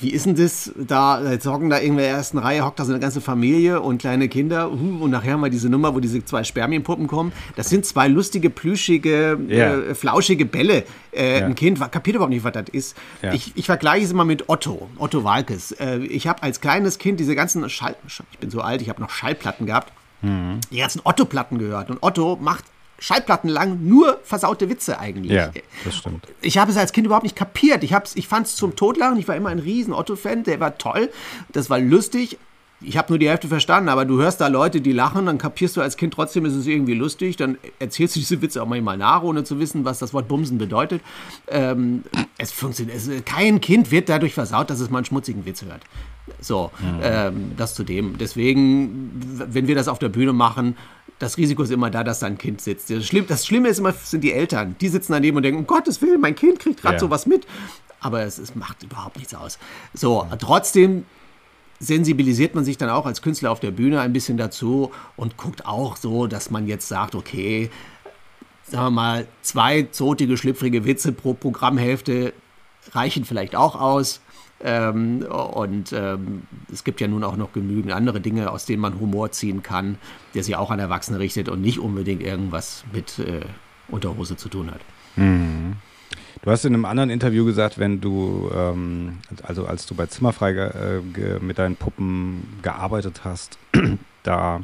wie ist denn das? Da jetzt hocken da in der ersten Reihe, hockt da so eine ganze Familie und kleine Kinder. Uh, und nachher haben wir diese Nummer, wo diese zwei Spermienpuppen kommen. Das sind zwei lustige, plüschige, Ja. äh, flauschige Bälle. Äh, Ja. Ein Kind kapiert überhaupt nicht, was das ist. Ja. Ich, ich vergleiche es immer mit Otto, Otto Walkes. Äh, ich habe als kleines Kind diese ganzen Schall... Ich bin so alt, ich habe noch Schallplatten gehabt. Mhm. Die ganzen Otto-Platten gehört. Und Otto macht Schallplatten lang nur versaute Witze eigentlich. Ja, das stimmt. Ich habe es als Kind überhaupt nicht kapiert. Ich, hab's- ich fand es zum Totlachen. Ich war immer ein riesen Otto-Fan. Der war toll. Das war lustig. Ich habe nur die Hälfte verstanden, aber du hörst da Leute, die lachen, dann kapierst du als Kind trotzdem, ist es irgendwie lustig. Dann erzählst du diese Witze auch manchmal nach, ohne zu wissen, was das Wort Bumsen bedeutet. Ähm, es funktioniert. Es, kein Kind wird dadurch versaut, dass es mal einen schmutzigen Witz hört. So, ähm, das zu dem. Deswegen, wenn wir das auf der Bühne machen, das Risiko ist immer da, dass da ein Kind sitzt. Das Schlimme, das Schlimme ist immer, sind die Eltern. Die sitzen daneben und denken, um Gottes Willen, mein Kind kriegt gerade Ja. sowas mit. Aber es, es macht überhaupt nichts aus. So, trotzdem sensibilisiert man sich dann auch als Künstler auf der Bühne ein bisschen dazu und guckt auch so, dass man jetzt sagt, okay, sagen wir mal, zwei zotige, schlüpfrige Witze pro Programmhälfte reichen vielleicht auch aus. Ähm, und ähm, es gibt ja nun auch noch genügend andere Dinge, aus denen man Humor ziehen kann, der sich auch an Erwachsene richtet und nicht unbedingt irgendwas mit äh, Unterhose zu tun hat. Du hast in einem anderen Interview gesagt, wenn du, ähm, also als du bei Zimmerfrei äh, mit deinen Puppen gearbeitet hast, da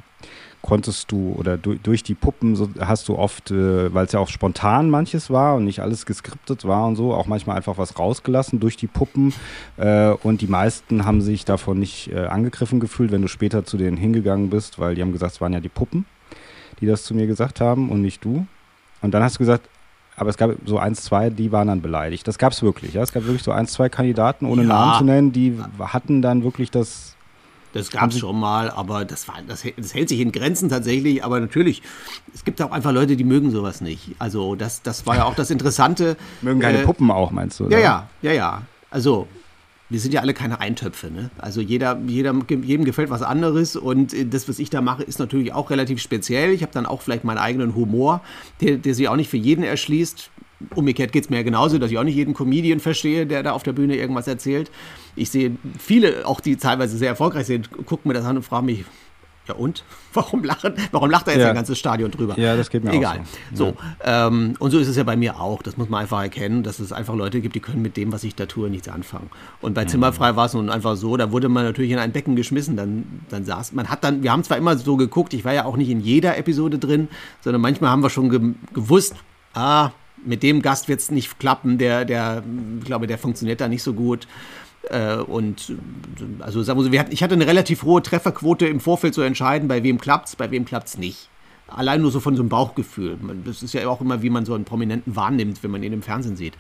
konntest du oder du, durch die Puppen so, hast du oft, äh, weil es ja auch spontan manches war und nicht alles geskriptet war und so, auch manchmal einfach was rausgelassen durch die Puppen äh, und die meisten haben sich davon nicht äh, angegriffen gefühlt, wenn du später zu denen hingegangen bist, weil die haben gesagt, es waren ja die Puppen, die das zu mir gesagt haben und nicht du. Und dann hast du gesagt, aber es gab so eins, zwei, die waren dann beleidigt. Das gab es wirklich, ja. Es gab wirklich so eins, zwei Kandidaten, ohne Ja. Namen zu nennen, die hatten dann wirklich das. Das gab es schon mal, aber das, war, das, hält- das hält sich in Grenzen tatsächlich. Aber natürlich, es gibt auch einfach Leute, die mögen sowas nicht. Also das, das war ja auch das Interessante. Mögen keine Äh, Puppen auch, meinst du? Ja, oder? ja, ja, ja. Also, wir sind ja alle keine Eintöpfe, ne? Also jeder, jeder, jedem gefällt was anderes und äh, das, was ich da mache, ist natürlich auch relativ speziell. Ich habe dann auch vielleicht meinen eigenen Humor, der, der sich auch nicht für jeden erschließt. Umgekehrt geht es mir ja genauso, dass ich auch nicht jeden Comedian verstehe, der da auf der Bühne irgendwas erzählt. Ich sehe viele, auch die teilweise sehr erfolgreich sind, gucken mir das an und fragen mich, ja und? Warum lachen? Warum lacht da jetzt Ja. ein ganzes Stadion drüber? Ja, das geht mir auch Egal. so. So, ähm, und so ist es ja bei mir auch. Das muss man einfach erkennen, dass es einfach Leute gibt, die können mit dem, was ich da tue, nichts anfangen. Und Mhm. bei Zimmerfrei war es nun einfach so, da wurde man natürlich in ein Becken geschmissen. Dann, dann saß, man hat dann, wir haben zwar immer so geguckt, ich war ja auch nicht in jeder Episode drin, sondern manchmal haben wir schon ge gewusst, ah, mit dem Gast wird es nicht klappen, der, der, ich glaube, der funktioniert da nicht so gut. Äh, und also sagen wir so, hatten, ich hatte eine relativ hohe Trefferquote im Vorfeld zu entscheiden, bei wem klappt's, bei wem klappt's nicht. Allein nur so von so einem Bauchgefühl. Das ist ja auch immer, wie man so einen Prominenten wahrnimmt, wenn man ihn im Fernsehen sieht.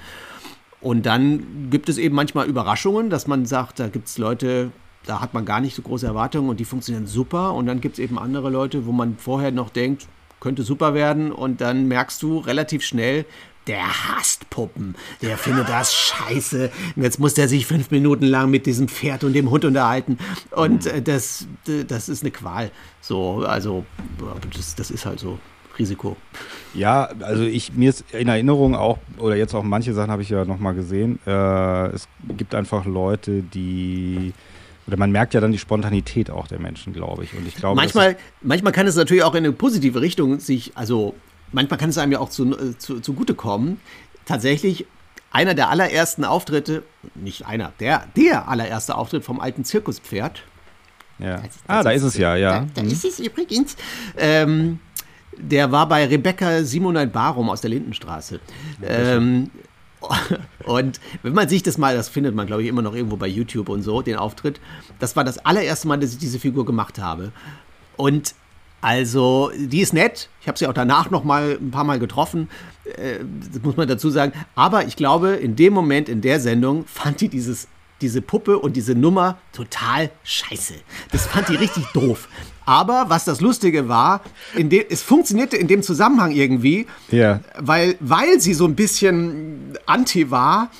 Und dann gibt es eben manchmal Überraschungen, dass man sagt, da gibt es Leute, da hat man gar nicht so große Erwartungen und die funktionieren super. Und dann gibt es eben andere Leute, wo man vorher noch denkt, könnte super werden. Und dann merkst du relativ schnell, der hasst Puppen. Der findet das scheiße. Und jetzt muss der sich fünf Minuten lang mit diesem Pferd und dem Hund unterhalten. Und äh, das, das ist eine Qual. So, also, das, das ist halt so. Risiko. Ja, also ich mir ist in Erinnerung auch, oder jetzt auch manche Sachen habe ich ja nochmal gesehen, äh, es gibt einfach Leute, die oder man merkt ja dann die Spontanität auch der Menschen, glaube ich. Und ich glaube, manchmal, manchmal kann es natürlich auch in eine positive Richtung sich, also manchmal kann es einem ja auch zu, äh, zu, zugutekommen. Tatsächlich, einer der allerersten Auftritte, nicht einer, der, der allererste Auftritt vom alten Zirkuspferd. Ja. Das, das ah, da ist es ja, ja. Da, da mhm. ist es übrigens. Ähm, der war bei Rebecca Simoneit Barum aus der Lindenstraße. Ähm, und wenn man sich das mal, das findet man, glaube ich, immer noch irgendwo bei YouTube und so, den Auftritt, das war das allererste Mal, dass ich diese Figur gemacht habe. Und also, die ist nett. Ich habe sie auch danach noch mal ein paar Mal getroffen. Äh, das muss man dazu sagen. Aber ich glaube, in dem Moment, in der Sendung, fand die dieses, diese Puppe und diese Nummer total scheiße. Das fand die richtig doof. Aber was das Lustige war, dem, es funktionierte in dem Zusammenhang irgendwie, ja. weil, weil sie so ein bisschen anti war,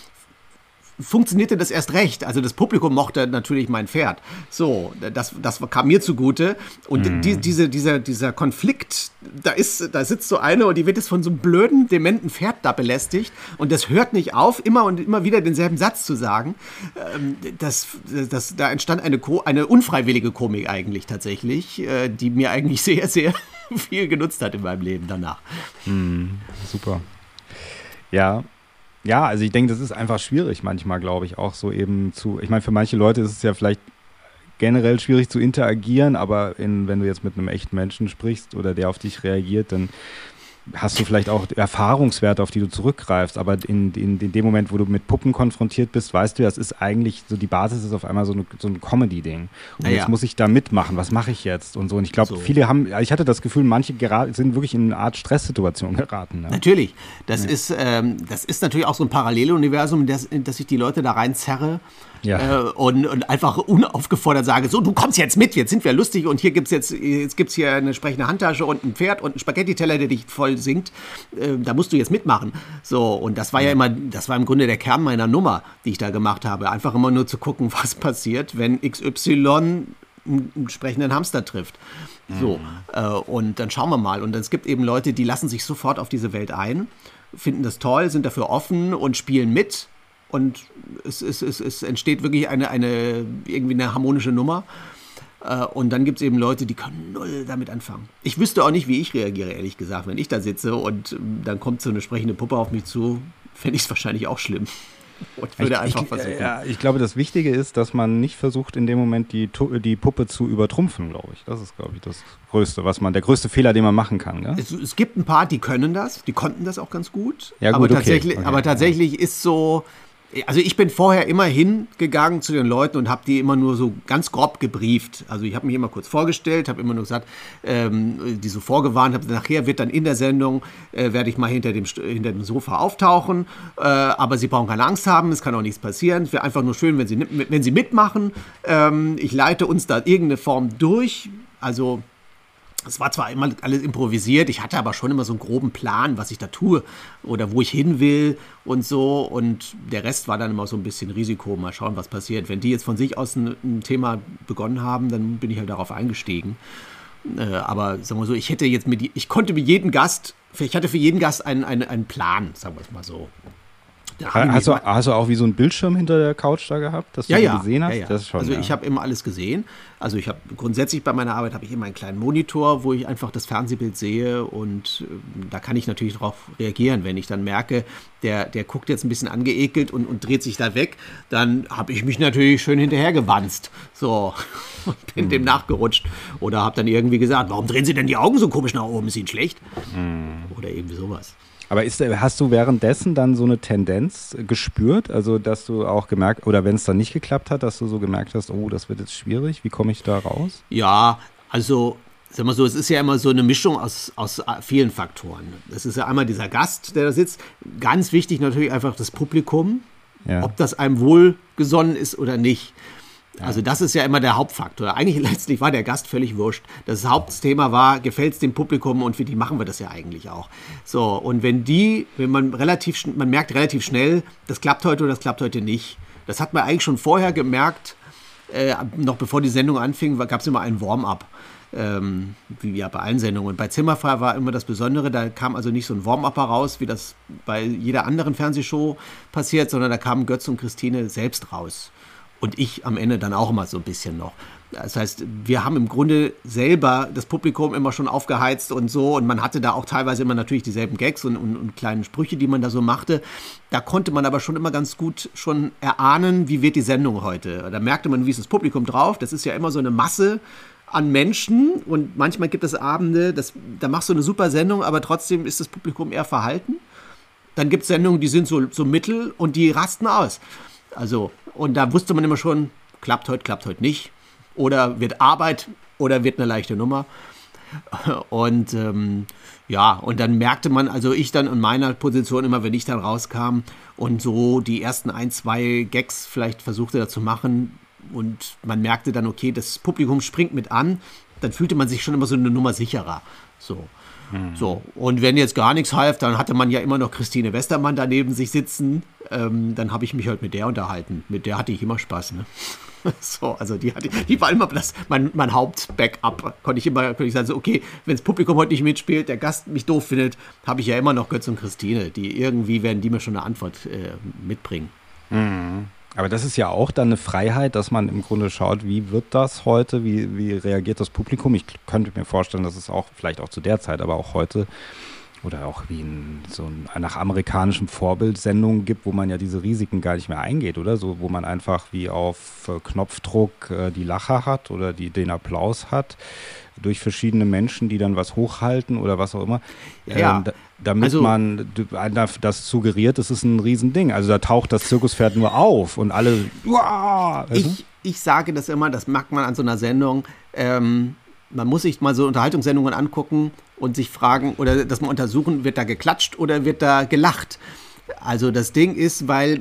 funktionierte das erst recht. Also das Publikum mochte natürlich mein Pferd. So, das, das kam mir zugute. Und mhm. die, diese, dieser, dieser Konflikt, da ist, da sitzt so eine und die wird jetzt von so einem blöden, dementen Pferd da belästigt. Und das hört nicht auf, immer und immer wieder denselben Satz zu sagen. Ähm, das, das, da entstand eine, eine unfreiwillige Komik eigentlich tatsächlich, äh, die mir eigentlich sehr, sehr viel genutzt hat in meinem Leben danach. Mhm, super. Ja, ja, also ich denke, das ist einfach schwierig manchmal, glaube ich, auch so eben zu. Ich meine, für manche Leute ist es ja vielleicht generell schwierig zu interagieren, aber in, wenn du jetzt mit einem echten Menschen sprichst oder der auf dich reagiert, dann hast du vielleicht auch Erfahrungswerte, auf die du zurückgreifst, aber in, in, in dem Moment, wo du mit Puppen konfrontiert bist, weißt du, das ist eigentlich so, die Basis ist auf einmal so, eine, so ein Comedy-Ding. Und ja, jetzt muss ich da mitmachen, was mache ich jetzt und so. Und ich glaube, so. viele haben, ich hatte das Gefühl, manche sind wirklich in eine Art Stresssituation geraten. Ne? Natürlich. Das, ja. ist, ähm, das ist natürlich auch so ein Paralleluniversum, in das, in das ich die Leute da reinzerre ja. Äh, und, und einfach unaufgefordert sage, so, du kommst jetzt mit, jetzt sind wir lustig und hier gibt es jetzt, jetzt gibt's hier eine sprechende Handtasche und ein Pferd und einen Spaghetti-Teller, der dich voll singt. Äh, da musst du jetzt mitmachen. So, und das war ja immer, das war im Grunde der Kern meiner Nummer, die ich da gemacht habe. Einfach immer nur zu gucken, was passiert, wenn XY einen entsprechenden Hamster trifft. So, mhm. äh, und dann schauen wir mal. Und es gibt eben Leute, die lassen sich sofort auf diese Welt ein, finden das toll, sind dafür offen und spielen mit und es, es, es, es entsteht wirklich eine, eine, irgendwie eine harmonische Nummer. Äh, und dann gibt es eben Leute, die können null damit anfangen. Ich wüsste auch nicht, wie ich reagiere, ehrlich gesagt, wenn ich da sitze und ähm, dann kommt so eine sprechende Puppe auf mich zu, fände ich es wahrscheinlich auch schlimm. Und würde ich, einfach ich, versuchen. Ja, ich glaube, das Wichtige ist, dass man nicht versucht, in dem Moment die, die Puppe zu übertrumpfen, glaube ich. Das ist, glaube ich, das Größte, was man, der größte Fehler, den man machen kann. Es, es, gibt ein paar, die können das, die konnten das auch ganz gut. Ja, gut aber, okay. tatsächlich, okay. aber tatsächlich ist so, also ich bin vorher immer hingegangen zu den Leuten und habe die immer nur so ganz grob gebrieft. Also ich habe mich immer kurz vorgestellt, habe immer nur gesagt, ähm, die so vorgewarnt, habe nachher wird dann in der Sendung, äh, werde ich mal hinter dem, hinter dem Sofa auftauchen, äh, aber Sie brauchen keine Angst haben, es kann auch nichts passieren. Es wäre einfach nur schön, wenn Sie, wenn Sie mitmachen. Ähm, ich leite uns da irgendeine Form durch, also es war zwar immer alles improvisiert, ich hatte aber schon immer so einen groben Plan, was ich da tue oder wo ich hin will und so. Und der Rest war dann immer so ein bisschen Risiko. Mal schauen, was passiert. Wenn die jetzt von sich aus ein, ein Thema begonnen haben, dann bin ich halt darauf eingestiegen. Äh, aber sagen wir so, ich hätte jetzt mit, ich konnte mit jedem Gast, ich hatte für jeden Gast einen, einen, einen Plan, sagen wir es mal so. Hast du, hast du auch wie so einen Bildschirm hinter der Couch da gehabt, dass du ja, ja, gesehen hast? Ja, ja. Schon, also ich habe immer alles gesehen. Also ich habe grundsätzlich bei meiner Arbeit habe ich immer einen kleinen Monitor, wo ich einfach das Fernsehbild sehe und äh, da kann ich natürlich darauf reagieren. Wenn ich dann merke, der, der guckt jetzt ein bisschen angeekelt und, und dreht sich da weg, dann habe ich mich natürlich schön hinterhergewanzt. So, und bin hm. dem nachgerutscht. Oder habe dann irgendwie gesagt, warum drehen Sie denn die Augen so komisch nach oben? Ist Ihnen schlecht? Hm. Oder irgendwie sowas. Aber ist, hast du währenddessen dann so eine Tendenz gespürt? Also, dass du auch gemerkt, oder wenn es dann nicht geklappt hat, dass du so gemerkt hast, oh, das wird jetzt schwierig, wie komme ich da raus? Ja, also, sag mal so, es ist ja immer so eine Mischung aus, aus vielen Faktoren. Es ist ja einmal dieser Gast, der da sitzt. Ganz wichtig natürlich einfach das Publikum, ja. ob das einem wohlgesonnen ist oder nicht. Also das ist ja immer der Hauptfaktor. Eigentlich letztlich war der Gast völlig wurscht. Das Hauptthema war, gefällt es dem Publikum und für die machen wir das ja eigentlich auch. So, und wenn die, wenn man relativ, man merkt relativ schnell, das klappt heute oder das klappt heute nicht. Das hat man eigentlich schon vorher gemerkt, äh, noch bevor die Sendung anfing, gab es immer einen Warm-up. Ähm, wie ja bei allen Sendungen. Und bei Zimmerfrei war immer das Besondere, da kam also nicht so ein Warm-up raus, wie das bei jeder anderen Fernsehshow passiert, sondern da kamen Götz und Christine selbst raus und ich am Ende dann auch immer so ein bisschen noch. Das heißt, wir haben im Grunde selber das Publikum immer schon aufgeheizt und so und man hatte da auch teilweise immer natürlich dieselben Gags und, und, und kleinen Sprüche, die man da so machte. Da konnte man aber schon immer ganz gut schon erahnen, wie wird die Sendung heute. Da merkte man, wie ist das Publikum drauf. Das ist ja immer so eine Masse an Menschen und manchmal gibt es Abende, das, da machst du eine super Sendung, aber trotzdem ist das Publikum eher verhalten. Dann gibt es Sendungen, die sind so, so mittel und die rasten aus. Also, und da wusste man immer schon, klappt heute, klappt heute nicht. Oder wird Arbeit oder wird eine leichte Nummer. Und ähm, ja, und dann merkte man, also ich dann in meiner Position immer, wenn ich dann rauskam und so die ersten ein, zwei Gags vielleicht versuchte da zu machen und man merkte dann, okay, das Publikum springt mit an, dann fühlte man sich schon immer so eine Nummer sicherer. So. So, und wenn jetzt gar nichts half, dann hatte man ja immer noch Christine Westermann daneben sich sitzen. Ähm, dann habe ich mich halt mit der unterhalten. Mit der hatte ich immer Spaß. Ne? So, also die, hatte, die war immer das, mein, mein Haupt-Backup. Konnte ich immer konnte ich sagen, so, okay, wenn das Publikum heute nicht mitspielt, der Gast mich doof findet, habe ich ja immer noch Götz und Christine. Die irgendwie werden die mir schon eine Antwort äh, mitbringen. Mhm. Aber das ist ja auch dann eine Freiheit, dass man im Grunde schaut, wie wird das heute, wie, wie reagiert das Publikum. Ich könnte mir vorstellen, dass es auch, vielleicht auch zu der Zeit, aber auch heute oder auch wie in so ein, nach amerikanischem Vorbild Sendungen gibt, wo man ja diese Risiken gar nicht mehr eingeht, oder? So, wo man einfach wie auf äh, Knopfdruck äh, die Lacher hat oder die, den Applaus hat durch verschiedene Menschen, die dann was hochhalten oder was auch immer. Ja, ähm, damit also, man das suggeriert, das ist ein Riesending. Also da taucht das Zirkuspferd nur auf und alle. Uah, ich, ich sage das immer, das mag man an so einer Sendung. Ähm, man muss sich mal so Unterhaltungssendungen angucken und sich fragen oder das mal untersuchen, wird da geklatscht oder wird da gelacht? Also das Ding ist, weil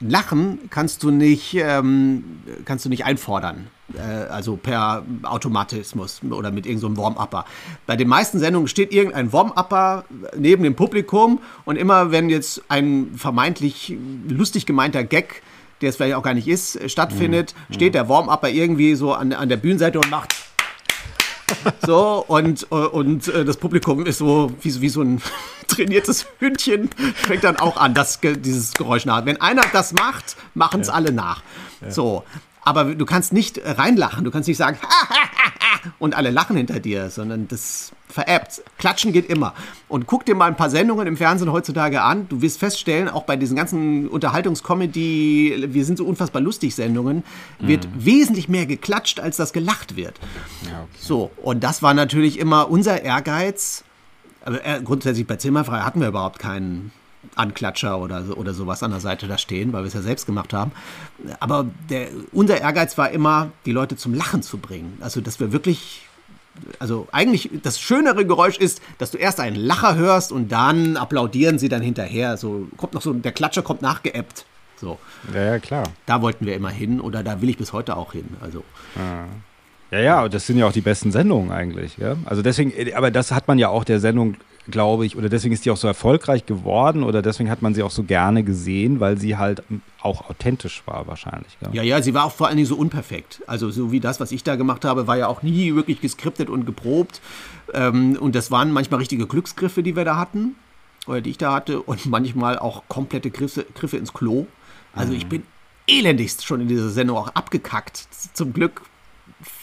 Lachen kannst du nicht, ähm, kannst du nicht einfordern. Äh, also per Automatismus oder mit irgendeinem so Warm-Upper. Bei den meisten Sendungen steht irgendein Warm-Upper neben dem Publikum und immer wenn jetzt ein vermeintlich lustig gemeinter Gag, der es vielleicht auch gar nicht ist, stattfindet, mhm. steht der Warm-Upper irgendwie so an, an der Bühnenseite und macht so, und, und äh, das Publikum ist so wie, wie so ein trainiertes Hündchen, fängt dann auch an, das, dieses Geräusch nach. Wenn einer das macht, machen es ja. alle nach. Ja. So. Aber du kannst nicht reinlachen, du kannst nicht sagen, und alle lachen hinter dir, sondern das veräppt. Klatschen geht immer. Und guck dir mal ein paar Sendungen im Fernsehen heutzutage an. Du wirst feststellen, auch bei diesen ganzen Unterhaltungskomödie, wir sind so unfassbar lustig Sendungen, wird mhm. wesentlich mehr geklatscht, als das gelacht wird. Ja, okay. So, und das war natürlich immer unser Ehrgeiz. Aber äh, grundsätzlich bei Zimmerfrei hatten wir überhaupt keinen Anklatscher oder, oder sowas an der Seite da stehen, weil wir es ja selbst gemacht haben. Aber der, unser Ehrgeiz war immer, die Leute zum Lachen zu bringen. Also, dass wir wirklich also eigentlich das schönere Geräusch ist, dass du erst einen Lacher hörst und dann applaudieren sie dann hinterher. So kommt noch so, der Klatscher kommt nachgeäppt. So. Ja, ja, klar. Da wollten wir immer hin oder da will ich bis heute auch hin. Also. Ja. Ja, ja, das sind ja auch die besten Sendungen eigentlich. Ja? Also deswegen, aber das hat man ja auch der Sendung glaube ich, oder deswegen ist die auch so erfolgreich geworden oder deswegen hat man sie auch so gerne gesehen, weil sie halt auch authentisch war wahrscheinlich. Ja, ja, ja sie war auch vor allen Dingen so unperfekt. Also so wie das, was ich da gemacht habe, war ja auch nie wirklich geskriptet und geprobt. Ähm, und das waren manchmal richtige Glücksgriffe, die wir da hatten oder die ich da hatte und manchmal auch komplette Griffe, Griffe ins Klo. Also mhm. ich bin elendigst schon in dieser Sendung auch abgekackt. Zum Glück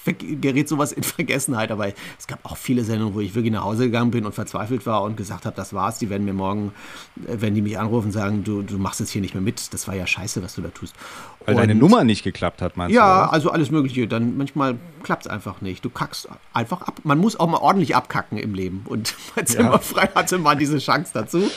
gerät sowas in Vergessenheit. Aber es gab auch viele Sendungen, wo ich wirklich nach Hause gegangen bin und verzweifelt war und gesagt habe, das war's. Die werden mir morgen, äh, wenn die mich anrufen, sagen, du, du machst jetzt hier nicht mehr mit. Das war ja scheiße, was du da tust. Weil und, deine Nummer nicht geklappt hat, meinst ja, du? Ja, also alles Mögliche. Dann manchmal klappt es einfach nicht. Du kackst einfach ab. Man muss auch mal ordentlich abkacken im Leben. Und bei Zimmerfrei ja. hatte man diese Chance dazu.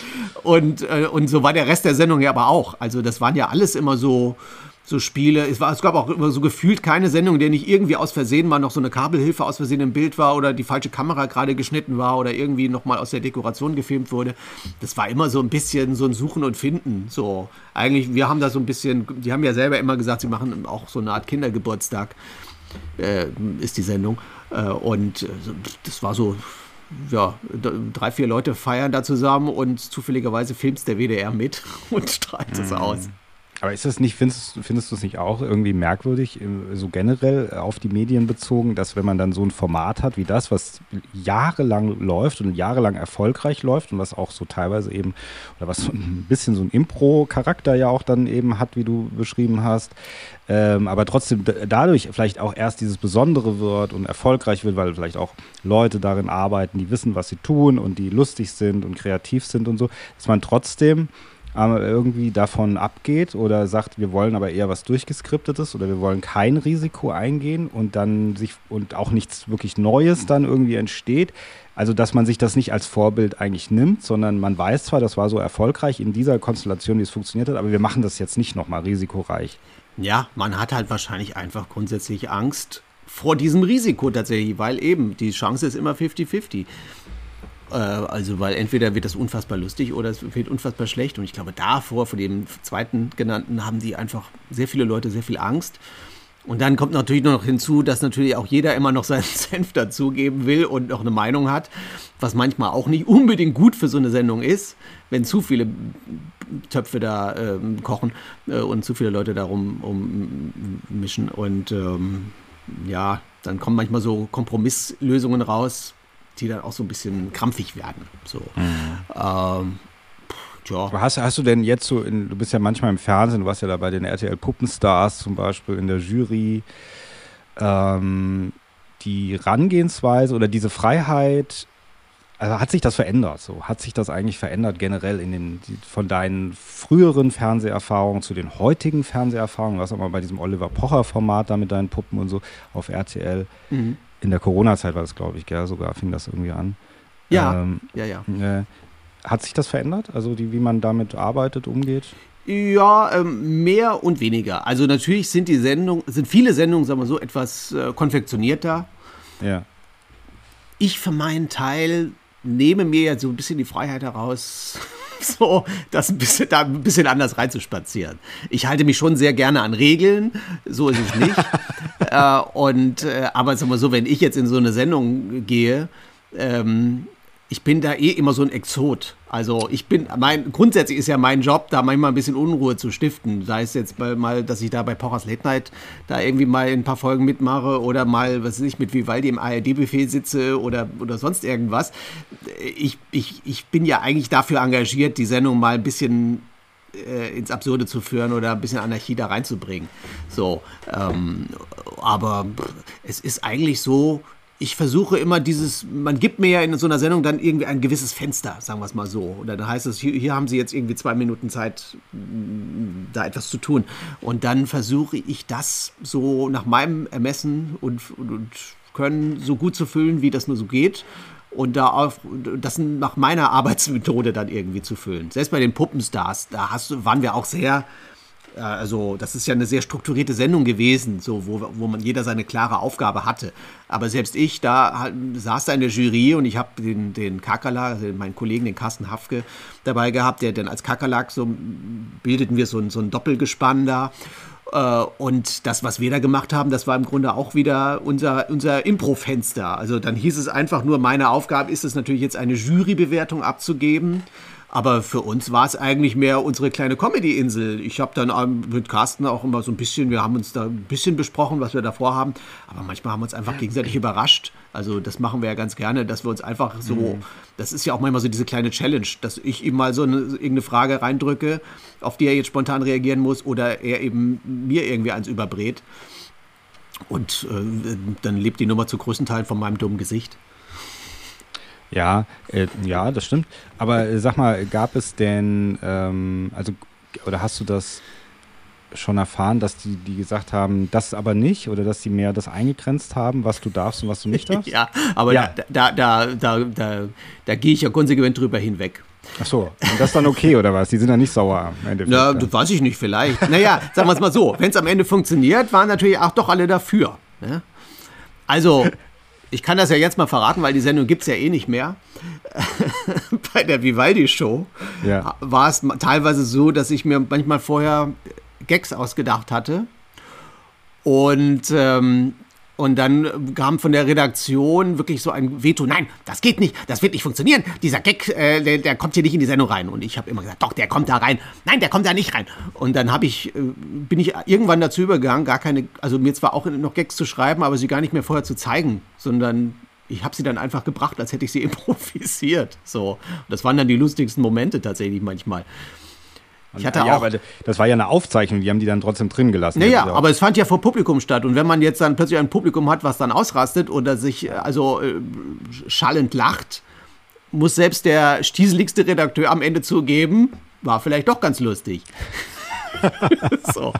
Und, äh, und so war der Rest der Sendung ja aber auch. Also das waren ja alles immer so so Spiele. Es, war, es gab auch immer so gefühlt keine Sendung, in der nicht irgendwie aus Versehen mal noch so eine Kabelhilfe aus Versehen im Bild war oder die falsche Kamera gerade geschnitten war oder irgendwie nochmal aus der Dekoration gefilmt wurde. Das war immer so ein bisschen so ein Suchen und Finden. So, eigentlich, wir haben da so ein bisschen, die haben ja selber immer gesagt, sie machen auch so eine Art Kindergeburtstag, äh, ist die Sendung. Äh, und äh, das war so, ja, drei, vier Leute feiern da zusammen und zufälligerweise filmt der WDR mit und strahlt es mhm. aus. Aber ist das nicht, findest, findest du es nicht auch irgendwie merkwürdig, so generell auf die Medien bezogen, dass wenn man dann so ein Format hat wie das, was jahrelang läuft und jahrelang erfolgreich läuft und was auch so teilweise eben, oder was so ein bisschen so ein Impro-Charakter ja auch dann eben hat, wie du beschrieben hast, ähm, aber trotzdem dadurch vielleicht auch erst dieses Besondere wird und erfolgreich wird, weil vielleicht auch Leute darin arbeiten, die wissen, was sie tun und die lustig sind und kreativ sind und so, dass man trotzdem irgendwie davon abgeht oder sagt, wir wollen aber eher was durchgeskriptetes oder wir wollen kein Risiko eingehen und dann sich und auch nichts wirklich Neues dann irgendwie entsteht. Also, dass man sich das nicht als Vorbild eigentlich nimmt, sondern man weiß zwar, das war so erfolgreich in dieser Konstellation, wie es funktioniert hat, aber wir machen das jetzt nicht nochmal risikoreich. Ja, man hat halt wahrscheinlich einfach grundsätzlich Angst vor diesem Risiko tatsächlich, weil eben die Chance ist immer 50-50. Äh, also, weil entweder wird das unfassbar lustig oder es wird unfassbar schlecht. Und ich glaube, davor, vor dem zweiten genannten, haben die einfach sehr viele Leute sehr viel Angst. Und dann kommt natürlich noch hinzu, dass natürlich auch jeder immer noch seinen Senf dazugeben will und noch eine Meinung hat, was manchmal auch nicht unbedingt gut für so eine Sendung ist, wenn zu viele Töpfe da äh, kochen äh, und zu viele Leute darum ummischen. Und ähm, ja, dann kommen manchmal so Kompromisslösungen raus, die dann auch so ein bisschen krampfig werden. So. Mhm. Ähm, ja. Hast, hast du denn jetzt so, in, du bist ja manchmal im Fernsehen, du warst ja da bei den RTL Puppenstars zum Beispiel in der Jury, ähm, die Rangehensweise oder diese Freiheit, also hat sich das verändert? So hat sich das eigentlich verändert generell in den von deinen früheren Fernseherfahrungen zu den heutigen Fernseherfahrungen? Was auch mal bei diesem Oliver Pocher Format da mit deinen Puppen und so auf RTL. Mhm in der Corona-Zeit war das, glaube ich, gell, sogar fing das irgendwie an. Ja, ähm, ja, ja. Äh, hat sich das verändert? Also die, wie man damit arbeitet, umgeht? Ja, ähm, mehr und weniger. Also natürlich sind die Sendungen, sind viele Sendungen, sagen wir so, etwas äh, konfektionierter. Ja. Ich für meinen Teil nehme mir ja so ein bisschen die Freiheit heraus, so das ein bisschen, da ein bisschen anders reinzuspazieren. Ich halte mich schon sehr gerne an Regeln, so ist es nicht. äh, und, äh, aber sag mal so, wenn ich jetzt in so eine Sendung gehe, ähm, ich bin da eh immer so ein Exot. Also ich bin, mein, grundsätzlich ist ja mein Job, da manchmal ein bisschen Unruhe zu stiften. Sei es jetzt mal, dass ich da bei Pochers Late Night da irgendwie mal ein paar Folgen mitmache oder mal, was weiß ich, mit Vivaldi im ARD-Buffet sitze oder, oder sonst irgendwas. Ich, ich, ich bin ja eigentlich dafür engagiert, die Sendung mal ein bisschen äh, ins Absurde zu führen oder ein bisschen Anarchie da reinzubringen. So, ähm, aber es ist eigentlich so, ich versuche immer dieses, man gibt mir ja in so einer Sendung dann irgendwie ein gewisses Fenster, sagen wir es mal so. Oder dann heißt es, hier, hier, haben Sie jetzt irgendwie zwei Minuten Zeit, da etwas zu tun. Und dann versuche ich das so nach meinem Ermessen und, und, und Können so gut zu füllen, wie das nur so geht. Und da auf, das nach meiner Arbeitsmethode dann irgendwie zu füllen. Selbst bei den Puppenstars, da hast, waren wir auch sehr also das ist ja eine sehr strukturierte Sendung gewesen, so wo, wo man jeder seine klare Aufgabe hatte. Aber selbst ich, da saß da in der Jury und ich habe den, den Kakerlak, also meinen Kollegen, den Carsten Hafke, dabei gehabt, der dann als Kakerlak so bildeten wir so ein, so ein Doppelgespann da. Äh, und das, was wir da gemacht haben, das war im Grunde auch wieder unser, unser Impro-Fenster. Also dann hieß es einfach nur, meine Aufgabe ist es natürlich jetzt eine Jurybewertung abzugeben. Aber für uns war es eigentlich mehr unsere kleine Comedy-Insel. Ich habe dann ähm, mit Carsten auch immer so ein bisschen, wir haben uns da ein bisschen besprochen, was wir da vorhaben. Aber manchmal haben wir uns einfach gegenseitig überrascht. Also das machen wir ja ganz gerne, dass wir uns einfach so, mhm. das ist ja auch manchmal so diese kleine Challenge, dass ich ihm mal so eine, irgendeine Frage reindrücke, auf die er jetzt spontan reagieren muss oder er eben mir irgendwie eins überbrät. Und äh, dann lebt die Nummer zu größten Teilen von meinem dummen Gesicht. Ja, äh, ja, das stimmt. Aber äh, sag mal, gab es denn, ähm, also, oder hast du das schon erfahren, dass die, die gesagt haben, das aber nicht oder dass sie mehr das eingegrenzt haben, was du darfst und was du nicht darfst? ja, aber ja. Da, da, da, da, da, gehe ich ja konsequent drüber hinweg. Ach so, und das ist dann okay oder was? Die sind dann nicht sauer am Ende. Ja, das weiß ich nicht, vielleicht. Naja, sagen wir es mal so, wenn es am Ende funktioniert, waren natürlich auch doch alle dafür. Ne? Also, ich kann das ja jetzt mal verraten, weil die Sendung gibt es ja eh nicht mehr. Bei der Vivaldi-Show ja. war es teilweise so, dass ich mir manchmal vorher Gags ausgedacht hatte. Und ähm, und dann kam von der Redaktion wirklich so ein Veto. Nein, das geht nicht, das wird nicht funktionieren. Dieser Gag, äh, der, der, kommt hier nicht in die Sendung rein. Und ich habe immer gesagt, doch, der kommt da rein. Nein, der kommt da nicht rein. Und dann habe ich, äh, bin ich irgendwann dazu übergegangen, gar keine, also mir zwar auch noch Gags zu schreiben, aber sie gar nicht mehr vorher zu zeigen, sondern ich habe sie dann einfach gebracht, als hätte ich sie improvisiert. So, und das waren dann die lustigsten Momente tatsächlich manchmal. Ich hatte ja, auch, aber das war ja eine Aufzeichnung, die haben die dann trotzdem drin gelassen. Naja, aber es fand ja vor Publikum statt. Und wenn man jetzt dann plötzlich ein Publikum hat, was dann ausrastet oder sich äh, also äh, schallend lacht, muss selbst der stieseligste Redakteur am Ende zugeben, war vielleicht doch ganz lustig. so.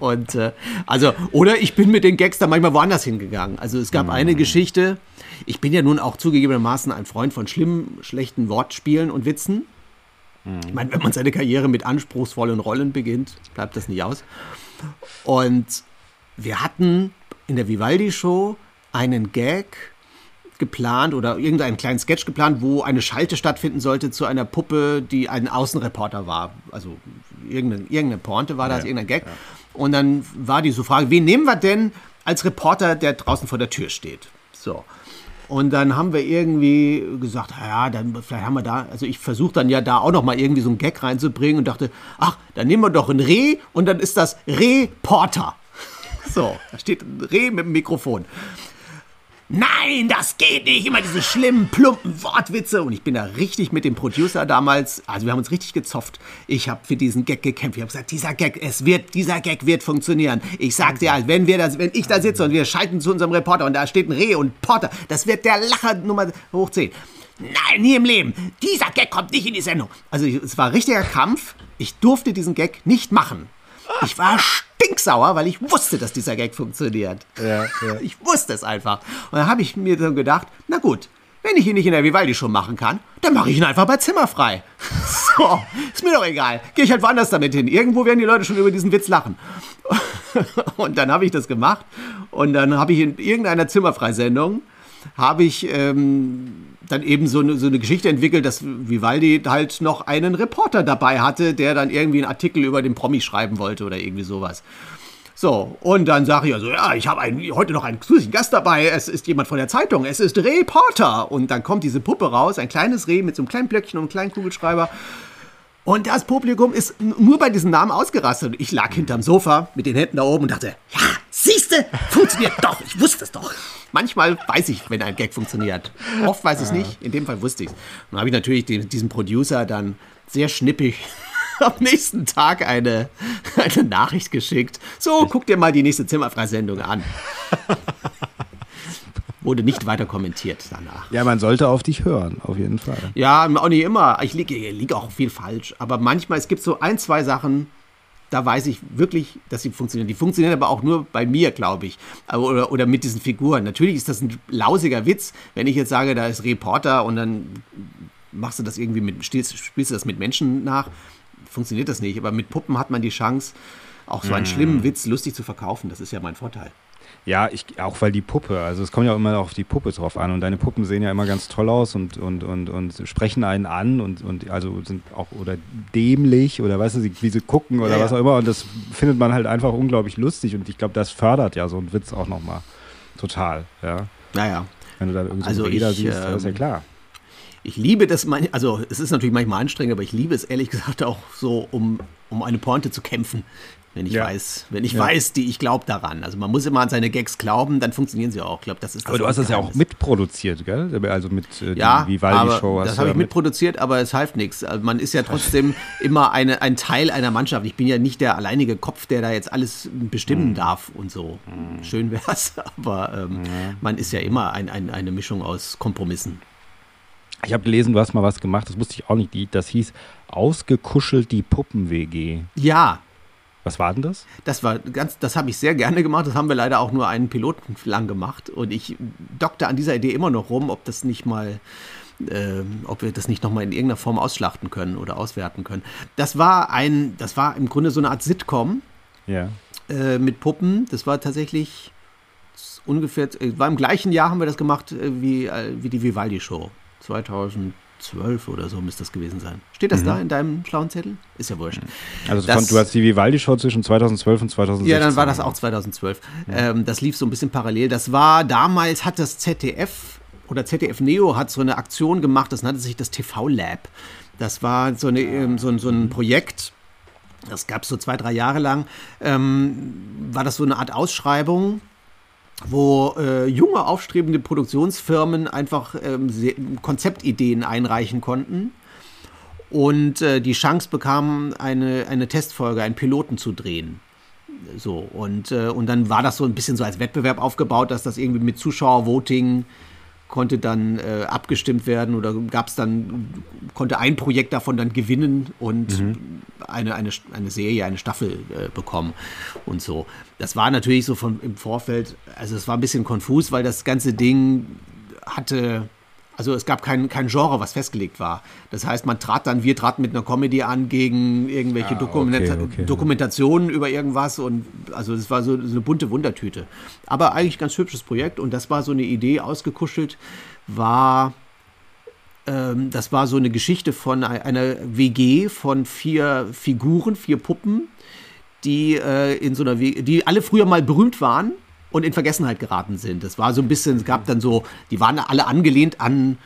Und äh, also, oder ich bin mit den Gags dann manchmal woanders hingegangen. Also es gab mhm. eine Geschichte, ich bin ja nun auch zugegebenermaßen ein Freund von schlimmen, schlechten Wortspielen und Witzen. Ich meine, wenn man seine Karriere mit anspruchsvollen Rollen beginnt, bleibt das nicht aus. Und wir hatten in der Vivaldi-Show einen Gag geplant oder irgendeinen kleinen Sketch geplant, wo eine Schalte stattfinden sollte zu einer Puppe, die ein Außenreporter war. Also irgendeine, irgendeine Pointe war das, ja, irgendein Gag. Ja. Und dann war die so Frage, wen nehmen wir denn als Reporter, der draußen vor der Tür steht? So. Und dann haben wir irgendwie gesagt, ja, dann vielleicht haben wir da, also ich versuche dann ja da auch noch mal irgendwie so einen Gag reinzubringen und dachte, ach, dann nehmen wir doch ein Reh und dann ist das Reporter. So, da steht ein Reh mit dem Mikrofon nein, das geht nicht. Immer diese schlimmen, plumpen Wortwitze. Und ich bin da richtig mit dem Producer damals, also wir haben uns richtig gezofft. Ich habe für diesen Gag gekämpft. Ich habe gesagt, dieser Gag, es wird, dieser Gag wird funktionieren. Ich sag dir, wenn wir das, wenn ich da sitze und wir schalten zu unserem Reporter und da steht ein Reh und Porter, das wird der Lacher Nummer hoch 10. Nein, nie im Leben. Dieser Gag kommt nicht in die Sendung. Also es war richtiger Kampf. Ich durfte diesen Gag nicht machen. Ich war stinksauer, weil ich wusste, dass dieser Gag funktioniert. Ja, ja. Ich wusste es einfach. Und dann habe ich mir dann gedacht, na gut, wenn ich ihn nicht in der Vivaldi schon machen kann, dann mache ich ihn einfach bei Zimmerfrei. So, ist mir doch egal. Gehe ich halt woanders damit hin. Irgendwo werden die Leute schon über diesen Witz lachen. Und dann habe ich das gemacht. Und dann habe ich in irgendeiner Zimmerfreisendung habe ich ähm, dann eben so eine, so eine Geschichte entwickelt, dass Vivaldi halt noch einen Reporter dabei hatte, der dann irgendwie einen Artikel über den Promi schreiben wollte oder irgendwie sowas. So, und dann sage ich also, ja, ich habe heute noch einen zusätzlichen Gast dabei. Es ist jemand von der Zeitung. Es ist Reporter. Und dann kommt diese Puppe raus, ein kleines Reh mit so einem kleinen Blöckchen und einem kleinen Kugelschreiber. Und das Publikum ist nur bei diesem Namen ausgerastet. Ich lag hinterm Sofa mit den Händen da oben und dachte, ja, siehste, funktioniert doch. Ich wusste es doch. Manchmal weiß ich, wenn ein Gag funktioniert. Oft weiß ich es nicht. In dem Fall wusste ich es. Dann habe ich natürlich den, diesem Producer dann sehr schnippig am nächsten Tag eine, eine Nachricht geschickt. So, guck dir mal die nächste Zimmerfreisendung an. Wurde nicht weiter kommentiert danach. Ja, man sollte auf dich hören, auf jeden Fall. Ja, auch nicht immer. Ich liege lieg auch viel falsch. Aber manchmal, es gibt so ein, zwei Sachen, da weiß ich wirklich, dass sie funktionieren. Die funktionieren aber auch nur bei mir, glaube ich. Oder, oder mit diesen Figuren. Natürlich ist das ein lausiger Witz, wenn ich jetzt sage, da ist Reporter und dann machst du das irgendwie mit, spielst, spielst du das mit Menschen nach. Funktioniert das nicht. Aber mit Puppen hat man die Chance, auch so einen mm. schlimmen Witz lustig zu verkaufen. Das ist ja mein Vorteil. Ja, ich, auch weil die Puppe, also es kommt ja auch immer auf die Puppe drauf an und deine Puppen sehen ja immer ganz toll aus und, und, und, und sprechen einen an und, und also sind auch oder dämlich oder weißt du, wie sie gucken oder ja, was auch immer und das findet man halt einfach unglaublich lustig und ich glaube, das fördert ja so einen Witz auch nochmal total, ja. Naja. Wenn du da irgendwie also so Räder siehst, ähm, das ist ja ähm, klar. Ich liebe das, also es ist natürlich manchmal anstrengend, aber ich liebe es ehrlich gesagt auch so, um, um eine Pointe zu kämpfen wenn ich ja. weiß, wenn ich ja. weiß, die ich glaube daran. Also man muss immer an seine Gags glauben, dann funktionieren sie auch. Ich glaube, das ist das Aber du hast das ja auch mitproduziert, gell? Also mit äh, ja, Vivaldi-Show. Das habe ich mitproduziert, aber es half nichts. Also man ist ja trotzdem immer eine, ein Teil einer Mannschaft. Ich bin ja nicht der alleinige Kopf, der da jetzt alles bestimmen mhm. darf und so. Mhm. Schön wäre es, aber ähm, mhm. man ist ja immer ein, ein, eine Mischung aus Kompromissen. Ich habe gelesen, du hast mal was gemacht, das wusste ich auch nicht. Das hieß Ausgekuschelt die Puppen-WG. Ja, was war denn das? Das war ganz, das habe ich sehr gerne gemacht. Das haben wir leider auch nur einen Piloten lang gemacht. Und ich dockte an dieser Idee immer noch rum, ob das nicht mal äh, ob wir das nicht nochmal in irgendeiner Form ausschlachten können oder auswerten können. Das war ein, das war im Grunde so eine Art Sitcom Ja. äh, mit Puppen. Das war tatsächlich ungefähr, äh, war im gleichen Jahr haben wir das gemacht äh, wie, äh, wie die Vivaldi-Show. 2012 oder so müsste das gewesen sein. Steht das da in deinem schlauen Zettel? Ist ja wurscht. Also Das- von, du hast die Vivaldi-Show zwischen 2012 und 2016. Ja, dann war das auch 2012. Ähm, das lief so ein bisschen parallel. Das war damals hat das ZDF oder ZDF Neo hat so eine Aktion gemacht, das nannte sich das TV Lab. Das war so, eine, ähm, so, ein- so ein Projekt, das gab es so zwei, drei Jahre lang. Ähm, war das so eine Art Ausschreibung, wo äh, junge, aufstrebende Produktionsfirmen einfach ähm, Konzeptideen einreichen konnten und äh, die Chance bekamen, eine, eine Testfolge, einen Piloten zu drehen. So, und, äh, und dann war das so ein bisschen so als Wettbewerb aufgebaut, dass das irgendwie mit Zuschauervoting konnte dann äh, abgestimmt werden oder gab es dann, konnte ein Projekt davon dann gewinnen und eine, eine, eine Serie, eine Staffel äh, bekommen und so. Das war natürlich so von, im Vorfeld, also es war ein bisschen konfus, weil das ganze Ding hatte, also es gab kein, kein Genre, was festgelegt war. Das heißt, man trat dann, wir traten mit einer Comedy an gegen irgendwelche Ah, Dokumenta okay, okay. Dokumentationen über irgendwas und also es war so, so eine bunte Wundertüte. Aber eigentlich ganz hübsches Projekt und das war so eine Idee ausgekuschelt, war ähm, das war so eine Geschichte von ei- einer WG von vier Figuren, vier Puppen, die äh, in so einer WG, die alle früher mal berühmt waren und in Vergessenheit geraten sind. Das war so ein bisschen, es gab dann so, die waren alle angelehnt an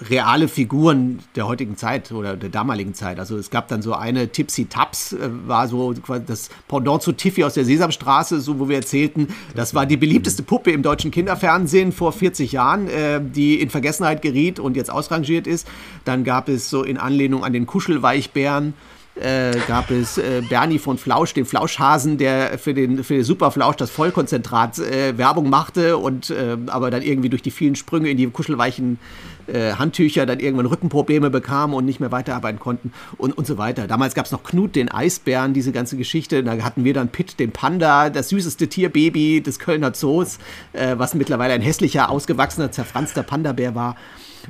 reale Figuren der heutigen Zeit oder der damaligen Zeit. Also es gab dann so eine Tipsy Taps, äh, war so das Pendant zu Tiffy aus der Sesamstraße, so wo wir erzählten, das war die beliebteste Puppe im deutschen Kinderfernsehen vor 40 Jahren, äh, die in Vergessenheit geriet und jetzt ausrangiert ist. Dann gab es so in Anlehnung an den Kuschelweichbären äh, gab es äh, Bernie von Flausch, den Flauschhasen, der für den, für den Superflausch das Vollkonzentrat äh, Werbung machte und äh, aber dann irgendwie durch die vielen Sprünge in die kuschelweichen äh, Handtücher dann irgendwann Rückenprobleme bekam und nicht mehr weiterarbeiten konnten und, und so weiter. Damals gab es noch Knut, den Eisbären, diese ganze Geschichte. Da hatten wir dann Pitt, den Panda, das süßeste Tierbaby des Kölner Zoos, äh, was mittlerweile ein hässlicher, ausgewachsener, zerfranster Panda-Bär war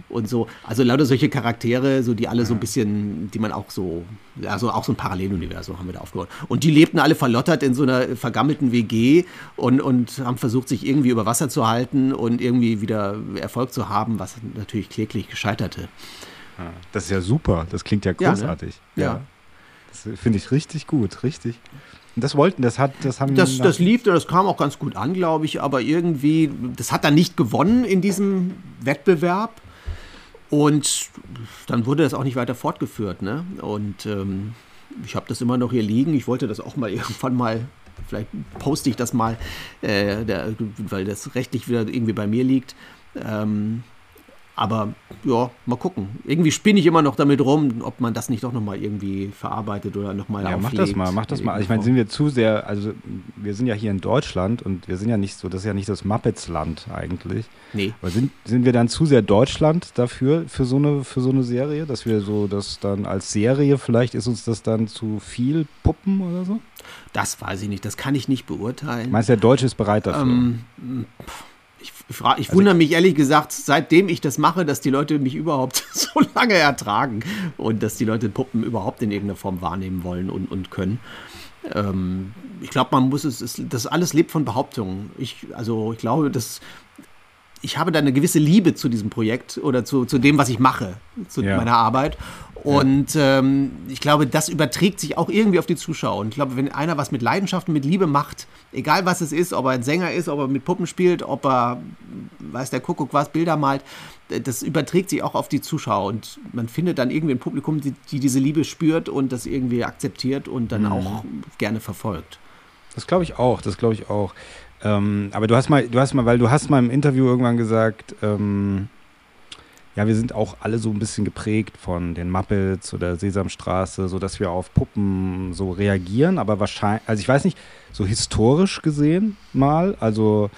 und so. Also lauter solche Charaktere, so die alle so ein bisschen, die man auch so, also auch so ein Paralleluniversum haben wir da aufgebaut. Und die lebten alle verlottert in so einer vergammelten WG und, und haben versucht, sich irgendwie über Wasser zu halten und irgendwie wieder Erfolg zu haben, was natürlich kläglich gescheiterte. Das ist ja super. Das klingt ja Ja, ne? großartig. Ja. Das finde ich richtig gut, richtig. Und das wollten, das hat, das haben Das, das lief, das kam auch ganz gut an, glaube ich, aber irgendwie, das hat dann nicht gewonnen in diesem Wettbewerb. Und dann wurde das auch nicht weiter fortgeführt. Ne? Und ähm, ich habe das immer noch hier liegen. Ich wollte das auch mal irgendwann mal, vielleicht poste ich das mal, äh, der, weil das rechtlich wieder irgendwie bei mir liegt. Ähm, aber ja, mal gucken. Irgendwie spinne ich immer noch damit rum, ob man das nicht doch nochmal irgendwie verarbeitet oder nochmal Ja, mach das mal, mach das mal. Also ich meine, sind wir zu sehr, also wir sind ja hier in Deutschland und wir sind ja nicht so, das ist ja nicht das Muppets-Land eigentlich. Nee. Aber sind, sind wir dann zu sehr Deutschland dafür, für so eine, für so eine Serie, dass wir so das dann als Serie, vielleicht ist uns das dann zu viel Puppen oder so? Das weiß ich nicht, das kann ich nicht beurteilen. Meinst du, der Deutsche ist bereit dafür? Ähm, pff, ich, fra- ich wundere mich ehrlich gesagt, seitdem ich das mache, dass die Leute mich überhaupt so lange ertragen und dass die Leute Puppen überhaupt in irgendeiner Form wahrnehmen wollen und, und können. Ähm, ich glaube, man muss es, es, das alles lebt von Behauptungen. Ich, also ich glaube, dass ich habe da eine gewisse Liebe zu diesem Projekt oder zu, zu dem, was ich mache, zu Ja. meiner Arbeit. Und ähm, ich glaube, das überträgt sich auch irgendwie auf die Zuschauer. Und ich glaube, wenn einer was mit Leidenschaft und mit Liebe macht, egal was es ist, ob er ein Sänger ist, ob er mit Puppen spielt, ob er, weiß der Kuckuck was, Bilder malt, das überträgt sich auch auf die Zuschauer. Und man findet dann irgendwie ein Publikum, die, die diese Liebe spürt und das irgendwie akzeptiert und dann auch gerne verfolgt. Das glaube ich auch, das glaube ich auch. Ähm, aber du hast mal, du hast mal, weil du hast mal im Interview irgendwann gesagt, ähm, ja, wir sind auch alle so ein bisschen geprägt von den Muppets oder Sesamstraße, so dass wir auf Puppen so reagieren, aber wahrscheinlich, also ich weiß nicht, so historisch gesehen mal, also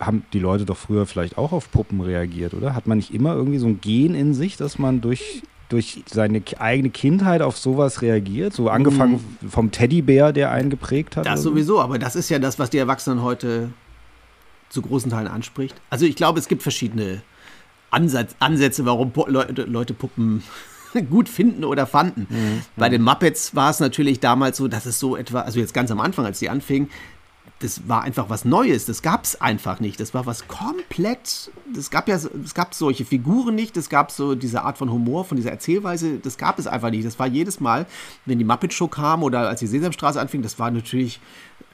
haben die Leute doch früher vielleicht auch auf Puppen reagiert, oder? Hat man nicht immer irgendwie so ein Gen in sich, dass man durch durch seine eigene Kindheit auf sowas reagiert, so angefangen vom Teddybär, der einen geprägt hat. Das so? sowieso, aber das ist ja das, was die Erwachsenen heute zu großen Teilen anspricht. Also ich glaube, es gibt verschiedene Ansatz, Ansätze, warum Leute, Leute Puppen gut finden oder fanden. Mhm. Bei den Muppets war es natürlich damals so, dass es so etwa, also jetzt ganz am Anfang, als die anfingen, das war einfach was Neues, das gab es einfach nicht. Das war was komplett, das gab ja, es gab solche Figuren nicht, es gab so diese Art von Humor, von dieser Erzählweise, das gab es einfach nicht. Das war jedes Mal, wenn die Muppet Show kam oder als die Sesamstraße anfing, das war natürlich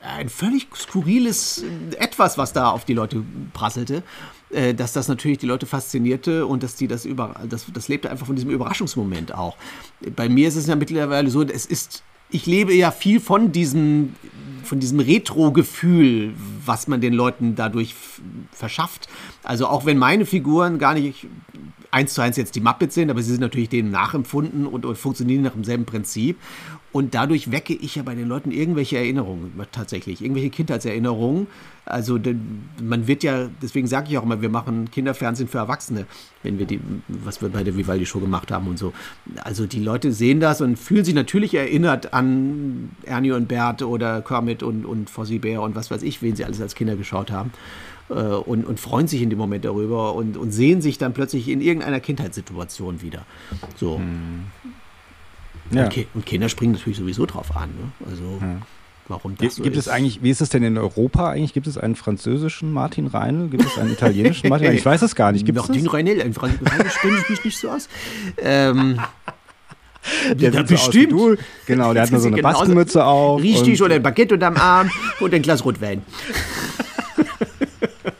ein völlig skurriles Etwas, was da auf die Leute prasselte. Äh, dass das natürlich die Leute faszinierte und dass die das über, das, das lebte einfach von diesem Überraschungsmoment auch. Bei mir ist es ja mittlerweile so, es ist, ich lebe ja viel von diesem, von diesem Retro-Gefühl, was man den Leuten dadurch verschafft. Also auch wenn meine Figuren gar nicht eins zu eins jetzt die Muppets sind, aber sie sind natürlich denen nachempfunden und, und funktionieren nach demselben Prinzip. Und dadurch wecke ich ja bei den Leuten irgendwelche Erinnerungen, tatsächlich, irgendwelche Kindheitserinnerungen. Also man wird ja, deswegen sage ich auch immer, wir machen Kinderfernsehen für Erwachsene, wenn wir die, was wir bei der Vivaldi-Show gemacht haben und so. Also die Leute sehen das und fühlen sich natürlich erinnert an Ernie und Bert oder Kermit und, und Fossi Bär und was weiß ich, wen sie alles als Kinder geschaut haben. Äh, und, und freuen sich in dem Moment darüber und, und sehen sich dann plötzlich in irgendeiner Kindheitssituation wieder. So. Hm. Ja. Und, und, Kinder springen natürlich sowieso drauf an. Ne? Also ja. warum das so Gibt ist. es eigentlich, wie ist es denn in Europa eigentlich? Gibt es einen französischen Martin Reinl? Gibt es einen italienischen Martin Reinl? Ich weiß es gar nicht. Gibt Martin Reinl, ein Französisch kenne ich mich nicht so aus. Ähm, der sieht bestimmt. So Genau, der hat nur so eine Baskenmütze auf. Richtig, oder ein Baguette unterm Arm und ein Glas Rotwein.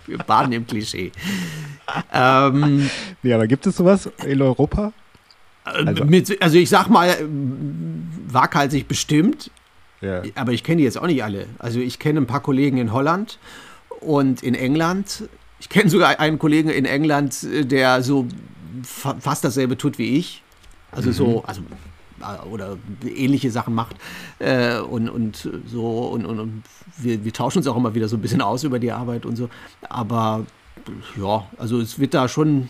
Wir baden im Klischee. Ähm, ja, aber gibt es sowas in Europa? Also, mit, also ich sag mal, waghalsig bestimmt, ja. aber ich kenne die jetzt auch nicht alle. Also ich kenne ein paar Kollegen in Holland und in England. Ich kenne sogar einen Kollegen in England, der so fa fast dasselbe tut wie ich. Also mhm. so, also äh, oder ähnliche Sachen macht äh, und, und so und, und, und wir, wir, tauschen uns auch immer wieder so ein bisschen aus über die Arbeit und so. Aber ja, also es wird da schon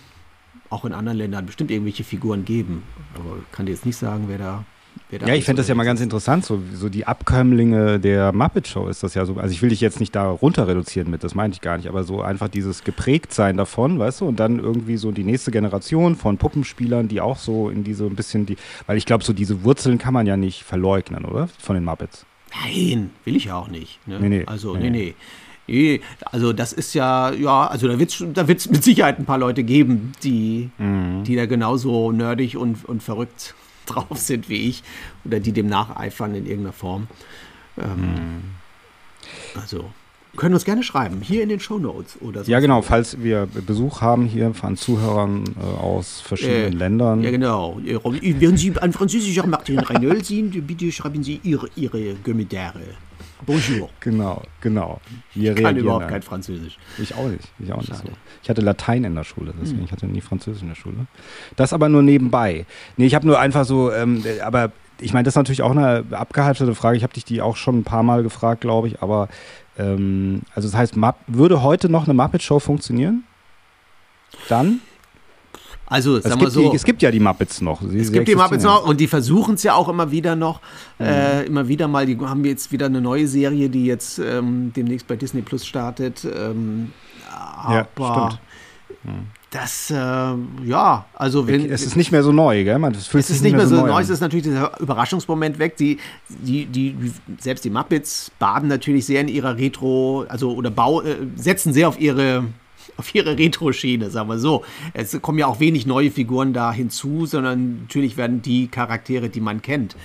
auch in anderen Ländern bestimmt irgendwelche Figuren geben. Aber ich kann dir jetzt nicht sagen, wer da. Wer da ja, ich fände das ja mal ganz interessant, so, so die Abkömmlinge der Muppet Show ist das ja so. Also ich will dich jetzt nicht da runter reduzieren mit, das meinte ich gar nicht, aber so einfach dieses Geprägtsein davon, weißt du, und dann irgendwie so die nächste Generation von Puppenspielern, die auch so in diese ein bisschen die, weil ich glaube, so diese Wurzeln kann man ja nicht verleugnen, oder? Von den Muppets. Nein, will ich ja auch nicht. Ne? Nee, nee, also, nee, nee. nee. Nee, also das ist ja, ja, also da wird es da wird's mit Sicherheit ein paar Leute geben, die, mhm. die da genauso nerdig und, und verrückt drauf sind wie ich oder die dem nacheifern in irgendeiner Form. Ähm, mhm. Also können uns gerne schreiben, hier in den Show Notes oder so. Ja, genau, falls wir Besuch haben hier von Zuhörern äh, aus verschiedenen äh, Ländern. Ja, genau. Wenn Sie ein französischer Martin Reynolds sind, bitte schreiben Sie Ihre, Ihre Kommentare. Bonjour. Genau, genau. Wir ich kann überhaupt kein Französisch. Ich auch nicht. Ich auch nicht so. Ich hatte Latein in der Schule, deswegen hm. ich hatte nie Französisch in der Schule. Das aber nur nebenbei. Nee, ich habe nur einfach so, ähm, aber ich meine, das ist natürlich auch eine abgehalfterte Frage. Ich habe dich die auch schon ein paar Mal gefragt, glaube ich, aber ähm, also das heißt, würde heute noch eine Muppet Show funktionieren? Dann? Also, sagen wir so. Die, es gibt ja die Muppets noch. Sie, es gibt die Muppets noch und die versuchen es ja auch immer wieder noch. Mhm. Äh, immer wieder mal, die haben jetzt wieder eine neue Serie, die jetzt ähm, demnächst bei Disney Plus startet. Ähm, aber ja, stimmt. Mhm. Das, äh, ja, also wenn. Es ist nicht mehr so neu, gell? Man, es fühlt es ist nicht mehr so, so neu, es ist natürlich dieser Überraschungsmoment weg. Die, die, die, selbst die Muppets baden natürlich sehr in ihrer Retro, also oder Bau, äh, setzen sehr auf ihre auf ihre Retro-Schiene, sagen wir so. Es kommen ja auch wenig neue Figuren da hinzu, sondern natürlich werden die Charaktere, die man kennt,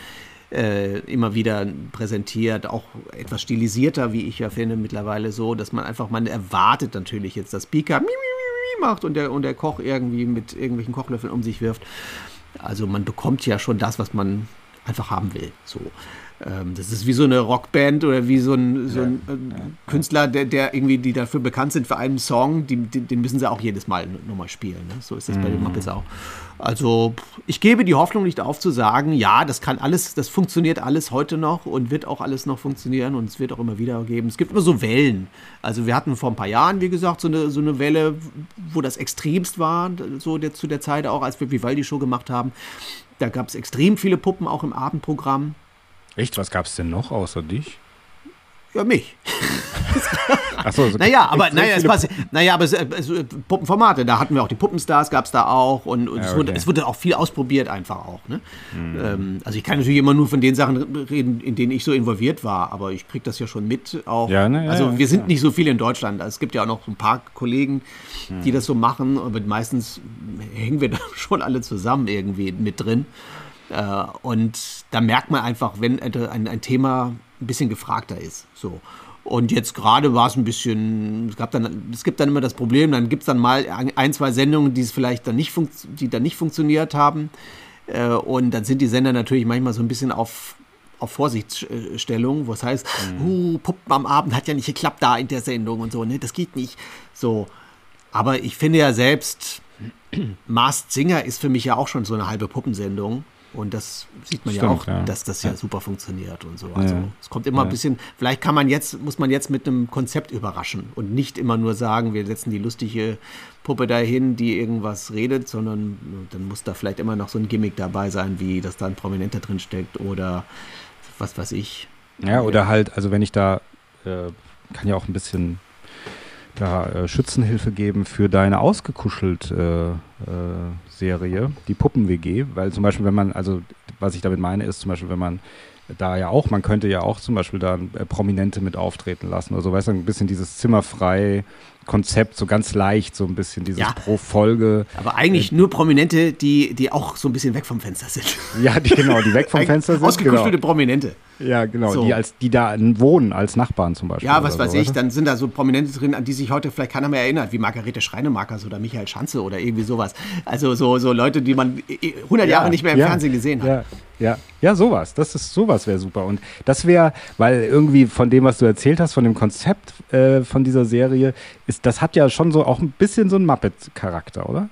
äh, immer wieder präsentiert, auch etwas stilisierter, wie ich ja finde, mittlerweile so, dass man einfach, man erwartet natürlich jetzt, dass Pika macht und der, und der Koch irgendwie mit irgendwelchen Kochlöffeln um sich wirft. Also man bekommt ja schon das, was man einfach haben will. So. Ähm, das ist wie so eine Rockband oder wie so ein, so ein äh, Künstler, der, der, irgendwie, die dafür bekannt sind für einen Song, die, die, den müssen sie auch jedes Mal nochmal spielen. Ne? So ist das mhm. bei den mhm. Muppets auch. Also ich gebe die Hoffnung nicht auf zu sagen, ja, das kann alles, das funktioniert alles heute noch und wird auch alles noch funktionieren und es wird auch immer wieder geben. Es gibt immer so Wellen. Also wir hatten vor ein paar Jahren, wie gesagt, so eine, so eine Welle, wo das extremst war, so der, zu der Zeit auch, als wir Vivaldi-Show gemacht haben. Da gab es extrem viele Puppen auch im Abendprogramm. Echt? Was gab es denn noch außer dich? Ja, mich. Achso, so naja, aber, naja, es passt, naja, aber es, es, Puppenformate, da hatten wir auch die Puppenstars, gab es da auch und, und ja, es, wurde, es, wurde, auch viel ausprobiert einfach auch. Ne? Mhm. Ähm, also ich kann natürlich immer nur von den Sachen reden, in denen ich so involviert war, aber ich kriege das ja schon mit. Auch. Ja, ne, ja, also wir sind nicht so viele in Deutschland. Es gibt ja auch noch ein paar Kollegen, die mhm. das so machen, aber meistens hängen wir da schon alle zusammen irgendwie mit drin. Äh, und da merkt man einfach, wenn ein, ein Thema ein bisschen gefragter ist. So. Und jetzt gerade war es ein bisschen, es, gab dann, es gibt dann immer das Problem, dann gibt es dann mal ein, zwei Sendungen, die es vielleicht dann nicht, die dann nicht funktioniert haben. Äh, und dann sind die Sender natürlich manchmal so ein bisschen auf, auf Vorsichtsstellung, was heißt, mhm. uh, Puppen am Abend hat ja nicht geklappt da in der Sendung und so, ne, das geht nicht. So. Aber ich finde ja selbst, Masked Singer ist für mich ja auch schon so eine halbe Puppensendung. Und das sieht man Stimmt, ja auch, ja. dass das ja, ja, super funktioniert und so. Also es kommt immer ein bisschen, vielleicht kann man jetzt, muss man jetzt mit einem Konzept überraschen und nicht immer nur sagen, wir setzen die lustige Puppe dahin, die irgendwas redet, sondern dann muss da vielleicht immer noch so ein Gimmick dabei sein, wie dass da ein Prominenter drin steckt oder was weiß ich. Ja, oder halt, also wenn ich da, äh, kann ja auch ein bisschen da äh, Schützenhilfe geben für deine ausgekuschelt äh, äh, Serie, die Puppen-WG, weil zum Beispiel, wenn man, also was ich damit meine, ist zum Beispiel, wenn man da ja auch, man könnte ja auch zum Beispiel da äh, Prominente mit auftreten lassen oder so, weißt du, ein bisschen dieses zimmerfrei Konzept, so ganz leicht, so ein bisschen dieses ja, pro Folge. Aber eigentlich äh, nur Prominente, die, die auch so ein bisschen weg vom Fenster sind. Ja, die, genau, die weg vom Fenster sind. Ausgekuschelte genau. Prominente. Ja, genau, so. die, als, die da wohnen, als Nachbarn zum Beispiel. Ja, was weiß so, ich, dann sind da so Prominente drin, an die sich heute vielleicht keiner mehr erinnert, wie Margarete Schreinemakers oder Michael Schanze oder irgendwie sowas. Also so, so Leute, die man 100 ja, Jahre nicht mehr im ja, Fernsehen gesehen hat. Ja, ja, ja, sowas. Das ist sowas wäre super. Und das wäre, weil irgendwie von dem, was du erzählt hast, von dem Konzept äh, von dieser Serie, ist, das hat ja schon so auch ein bisschen so einen Muppet-Charakter, oder?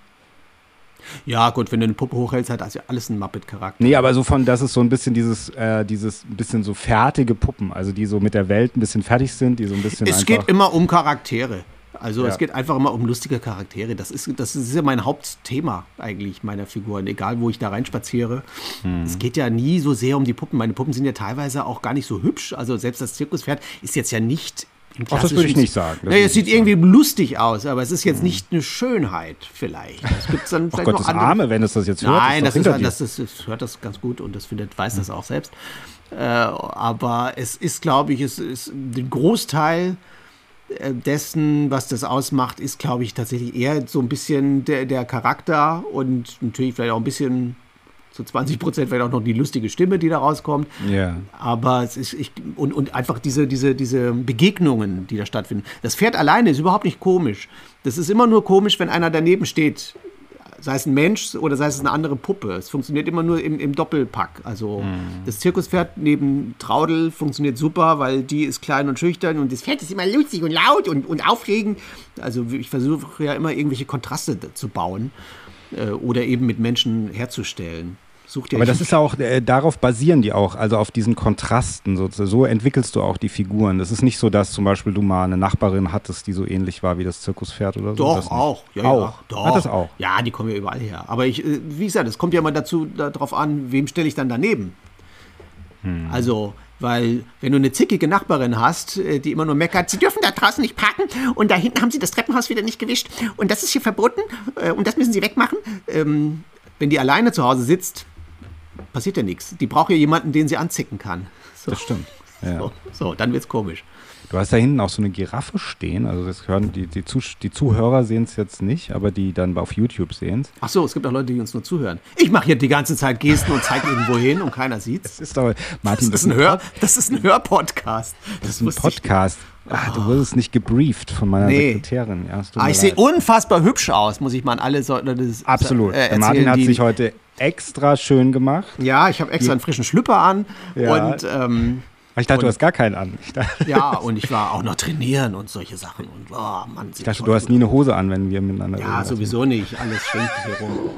Ja, gut, wenn du eine Puppe hochhältst, hat das ja alles einen Muppet-Charakter. Nee, aber so von, das ist so ein bisschen dieses, äh, dieses bisschen so fertige Puppen, also die so mit der Welt ein bisschen fertig sind, die so ein bisschen. Es geht immer um Charaktere. Also ja. es geht einfach immer um lustige Charaktere. Das ist, das ist ja mein Hauptthema eigentlich meiner Figuren, egal wo ich da reinspaziere. Hm. Es geht ja nie so sehr um die Puppen. Meine Puppen sind ja teilweise auch gar nicht so hübsch. Also selbst das Zirkuspferd ist jetzt ja nicht Ach, das würde ich nicht sagen. naja, es sieht irgendwie sagen. lustig aus, aber es ist jetzt nicht eine Schönheit vielleicht. Es gibt dann vielleicht Ach Gott, noch andere. Arme, wenn es das jetzt hört. Nein, das, ist, das, ist, das, hört das ganz gut und das findet, weiß das auch selbst. Äh, aber es ist, glaube ich, es ist den Großteil äh, dessen, was das ausmacht, ist, glaube ich, tatsächlich eher so ein bisschen der, der Charakter und natürlich vielleicht auch ein bisschen zu 20 Prozent vielleicht auch noch die lustige Stimme, die da rauskommt. Ja. Aber es ist, ich, und, und einfach diese, diese, diese Begegnungen, die da stattfinden. Das Pferd alleine ist überhaupt nicht komisch. Das ist immer nur komisch, wenn einer daneben steht. Sei es ein Mensch oder sei es eine andere Puppe. Es funktioniert immer nur im, im Doppelpack. Also mhm. das Zirkuspferd neben Traudel funktioniert super, weil die ist klein und schüchtern und das Pferd ist immer lustig und laut und, und aufregend. Also ich versuche ja immer irgendwelche Kontraste zu bauen äh, oder eben mit Menschen herzustellen. Such dir Aber das ist auch, äh, darauf basieren die auch, also auf diesen Kontrasten. So, so entwickelst du auch die Figuren. Das ist nicht so, dass zum Beispiel du mal eine Nachbarin hattest, die so ähnlich war wie das Zirkuspferd oder so. Doch, auch. Ja, auch. Ja, doch. Hat das auch? Ja, die kommen ja überall her. Aber ich, äh, wie gesagt, es kommt ja mal dazu, darauf an, wem stelle ich dann daneben. Hm. Also, weil, wenn du eine zickige Nachbarin hast, äh, die immer nur meckert, sie dürfen da draußen nicht parken und da hinten haben sie das Treppenhaus wieder nicht gewischt und das ist hier verboten und das müssen sie wegmachen. Ähm, wenn die alleine zu Hause sitzt, passiert ja nichts. Die braucht ja jemanden, den sie anzicken kann. So. Das stimmt. Ja. So, so, dann wird's komisch. Du hast da hinten auch so eine Giraffe stehen. Also das hören die, die, Zuh die Zuhörer sehen es jetzt nicht, aber die dann auf YouTube sehen es. Ach so, es gibt auch Leute, die uns nur zuhören. Ich mache hier die ganze Zeit Gesten und zeige irgendwo hin und keiner sieht es. ist doch, Martin, das, das ist ein Hör, das ist ein Hörpodcast. Das, das ist ein Podcast. Ach, du wurdest nicht gebrieft von meiner nee. Sekretärin. Ja, ah, ich sehe unfassbar hübsch aus, muss ich mal an alle so, das Absolut. Äh, erzählen, Martin hat sich heute extra schön gemacht. Ja, ich habe extra einen frischen Schlüpper an ja. und ähm, ich dachte, und, du hast gar keinen an. ja, und ich war auch noch trainieren und solche Sachen. Und, oh, Mann, ich dachte, du hast nie eine Hose an, wenn wir miteinander Ja, sowieso nicht. Alles schenkt hier rum.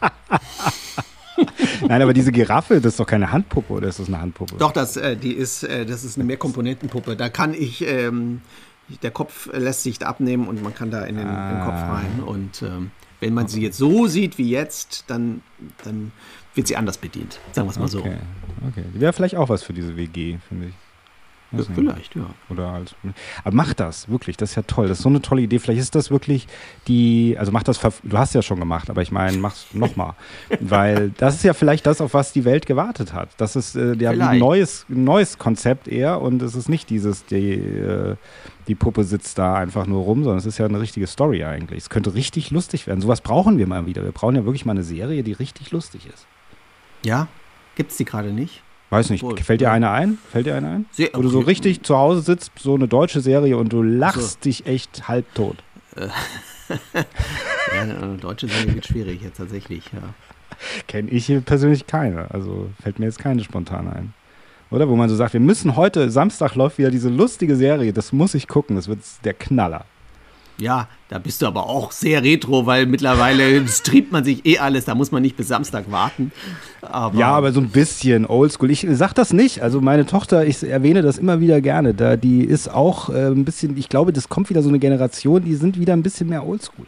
Nein, aber diese Giraffe, das ist doch keine Handpuppe, oder ist das eine Handpuppe? Doch, das, äh, die ist, äh, das ist eine Mehrkomponentenpuppe. Da kann ich, ähm, der Kopf lässt sich abnehmen und man kann da in den, ah. in den Kopf ah. rein. Und ähm, wenn man sie jetzt so sieht wie jetzt, dann, dann wird sie anders bedient. Sagen wir es mal okay. so. Okay. Wäre vielleicht auch was für diese WG, finde ich. Weiß Ja, nicht. vielleicht, ja. Oder halt. Aber mach das, wirklich, das ist ja toll. Das ist so eine tolle Idee. Vielleicht ist das wirklich die, also mach das, du hast ja schon gemacht, aber ich meine, mach's nochmal. Weil das ist ja vielleicht das, auf was die Welt gewartet hat. Das ist äh, ja ein Vielleicht. neues, neues Konzept eher und es ist nicht dieses, die, äh, die Puppe sitzt da einfach nur rum, sondern es ist ja eine richtige Story eigentlich. Es könnte richtig lustig werden. Sowas brauchen wir mal wieder. Wir brauchen ja wirklich mal eine Serie, die richtig lustig ist. Ja, gibt es die gerade nicht? Weiß nicht, Obwohl, fällt dir eine ein? Fällt dir eine ein? Sehr- Wo du so richtig zu Hause sitzt, so eine deutsche Serie und du lachst dich echt halbtot. Ja, äh, deutsche Serie wird schwierig jetzt tatsächlich, ja. Kenne ich hier persönlich keine. Also fällt mir jetzt keine spontan ein. Oder? Wo man so sagt, wir müssen heute, Samstag läuft wieder diese lustige Serie, das muss ich gucken, das wird der Knaller. Ja, da bist du aber auch sehr retro, weil mittlerweile streamt man sich eh alles, da muss man nicht bis Samstag warten. Aber, Ja, aber so ein bisschen oldschool. Ich sag das nicht. Also meine Tochter, ich erwähne das immer wieder gerne. Da, die ist auch äh, ein bisschen, ich glaube, das kommt wieder so eine Generation, die sind wieder ein bisschen mehr oldschool.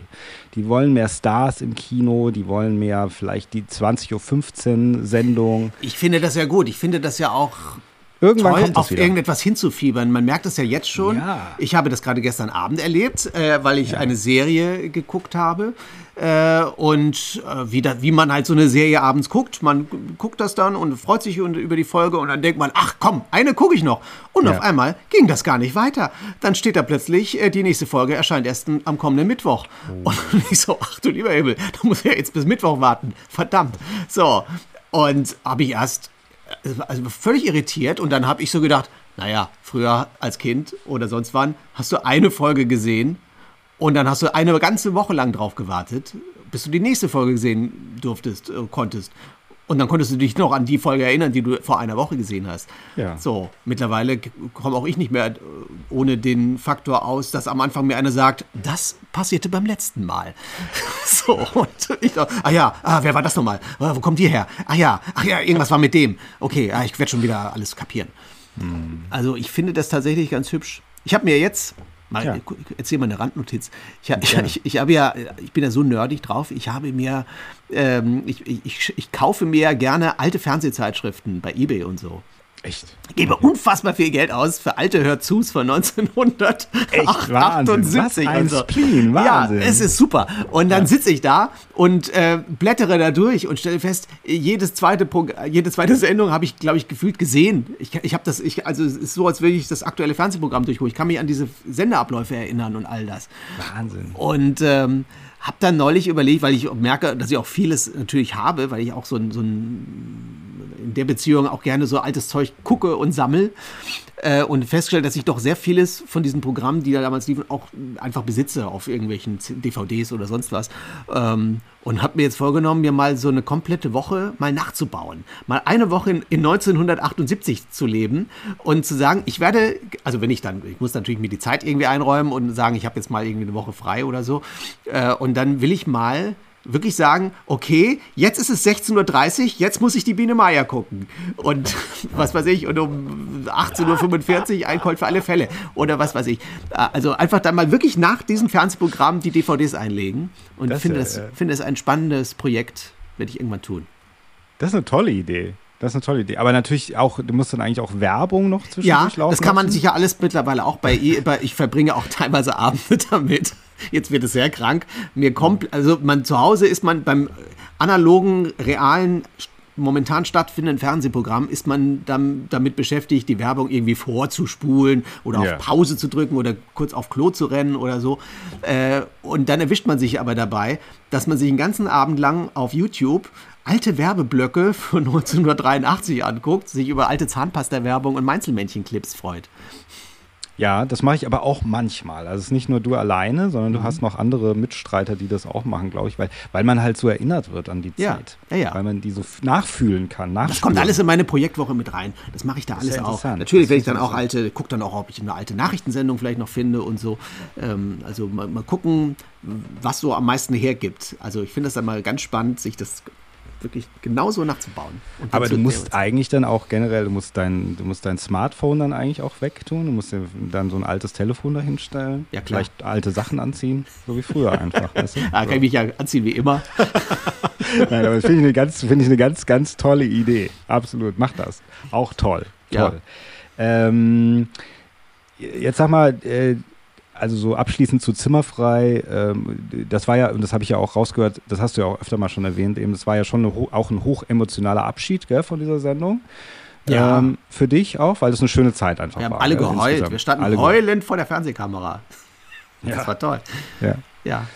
Die wollen mehr Stars im Kino, die wollen mehr vielleicht die 20.15 Uhr Sendung. ich finde das ja gut. Ich finde das ja auch Irgendwann toll, kommt das auf wieder. irgendetwas hinzufiebern. Man merkt das ja jetzt schon. Ja. Ich habe das gerade gestern Abend erlebt, äh, weil ich eine Serie geguckt habe. Äh, und äh, wie, da, wie man halt so eine Serie abends guckt. Man guckt das dann und freut sich und- über die Folge und dann denkt man, ach komm, eine gucke ich noch. Und Ja. auf einmal ging das gar nicht weiter. Dann steht da plötzlich, äh, die nächste Folge erscheint erst am kommenden Mittwoch. Oh. Und ich so, ach du lieber Himmel, da muss ich ja jetzt bis Mittwoch warten. Verdammt. So, und habe ich erst also völlig irritiert und dann habe ich so gedacht, naja, früher als Kind oder sonst wann hast du eine Folge gesehen und dann hast du eine ganze Woche lang drauf gewartet, bis du die nächste Folge sehen durftest, äh, konntest. Und dann konntest du dich noch an die Folge erinnern, die du vor einer Woche gesehen hast. Ja. So, mittlerweile komme auch ich nicht mehr äh, ohne den Faktor aus, dass am Anfang mir einer sagt, das passierte beim letzten Mal. so, und ich dachte, ah ja, ah, wer war das nochmal? Ah, wo kommt die her? Ah ja, ach ja, irgendwas war mit dem. Okay, ah, ich werde schon wieder alles kapieren. Also ich finde das tatsächlich ganz hübsch. Ich habe mir jetzt, mal, Ja. ich erzähl mal eine Randnotiz. Ich, ich, ich, ich habe ja, ich bin ja so nerdig drauf. Ich habe mir, ähm, ich, ich, ich, kaufe mir gerne alte Fernsehzeitschriften bei eBay und so. Echt? Ich gebe unfassbar viel Geld aus für alte Hörzus von 1978 Wahnsinn. Was ein so. Spleen, Wahnsinn. Ja, es ist super. Und dann sitze ich da und äh, blättere da durch und stelle fest, jedes zweite Prog jede zweite Sendung habe ich, glaube ich, gefühlt gesehen. Ich, ich habe das, ich, also es ist so, als würde ich das aktuelle Fernsehprogramm durchgucken. Ich kann mich an diese Sendeabläufe erinnern und all das. Wahnsinn. Und ähm, habe dann neulich überlegt, weil ich merke, dass ich auch vieles natürlich habe, weil ich auch so ein, so ein in der Beziehung auch gerne so altes Zeug gucke und sammel äh, und feststelle, dass ich doch sehr vieles von diesen Programmen, die da damals liefen, auch einfach besitze auf irgendwelchen DVDs oder sonst was. Ähm, und habe mir jetzt vorgenommen, mir mal so eine komplette Woche mal nachzubauen. Mal eine Woche in, in 1978 zu leben und zu sagen, ich werde, also wenn ich dann, ich muss natürlich mir die Zeit irgendwie einräumen und sagen, ich habe jetzt mal irgendwie eine Woche frei oder so. Äh, und dann will ich mal wirklich sagen, okay, jetzt ist es 16.30 Uhr, jetzt muss ich die Biene Meier gucken. Und was weiß ich, und um 18.45 Uhr ein Colt für alle Fälle. Oder was weiß ich. Also einfach dann mal wirklich nach diesem Fernsehprogramm die DVDs einlegen. Und Das ich finde ja, das, äh, finde es ein spannendes Projekt, werde ich irgendwann tun. Das ist eine tolle Idee. Das ist eine tolle Idee. Aber natürlich auch, du musst dann eigentlich auch Werbung noch Ja, zwischendurch laufen. das kann man lassen. sich ja alles mittlerweile auch bei, e- bei ich verbringe auch teilweise Abende damit. Jetzt wird es sehr krank. Mir kommt, also man zu Hause ist man beim analogen, realen, momentan stattfindenden Fernsehprogramm ist man dann damit beschäftigt, die Werbung irgendwie vorzuspulen oder Ja. auf Pause zu drücken oder kurz auf Klo zu rennen oder so. Äh, und dann erwischt man sich aber dabei, dass man sich einen ganzen Abend lang auf YouTube alte Werbeblöcke von 1983 anguckt, sich über alte Zahnpasta-Werbung und Meinzelmännchen-Clips freut. Ja, das mache ich aber auch manchmal. Also es ist nicht nur du alleine, sondern Mhm. du hast noch andere Mitstreiter, die das auch machen, glaube ich, weil, weil man halt so erinnert wird an die Ja, Zeit. ja, ja. Weil man die so nachfühlen kann. Das kommt alles in meine Projektwoche mit rein. Das mache ich da alles auch. Natürlich werde ich dann auch alte, gucke dann auch, ob ich eine alte Nachrichtensendung vielleicht noch finde und so. Ähm, also mal, mal gucken, was so am meisten hergibt. Also ich finde das dann mal ganz spannend, sich das wirklich genauso nachzubauen. Aber du musst eigentlich dann auch generell, du musst dein, du musst dein Smartphone dann eigentlich auch wegtun. Du musst dir dann so ein altes Telefon dahinstellen. Ja, klar. Vielleicht alte Sachen anziehen, so wie früher einfach. weißt du? Ah, kann ich mich ja anziehen wie immer. Nein, aber das finde ich, eine ganz, finde ich eine ganz, ganz tolle Idee. Absolut, mach das. Auch toll. Ja. Toll. Ähm, jetzt sag mal, äh, also so abschließend zu Zimmerfrei, ähm, das war ja, und das habe ich ja auch rausgehört, das hast du ja auch öfter mal schon erwähnt, eben, das war ja schon eine, auch ein hochemotionaler Abschied gell, von dieser Sendung. Ja. Ähm, für dich auch, weil es eine schöne Zeit einfach war. Wir haben alle gell, geheult, wir standen alle heulend vor der Fernsehkamera. Das ja. war toll. Ja. ja.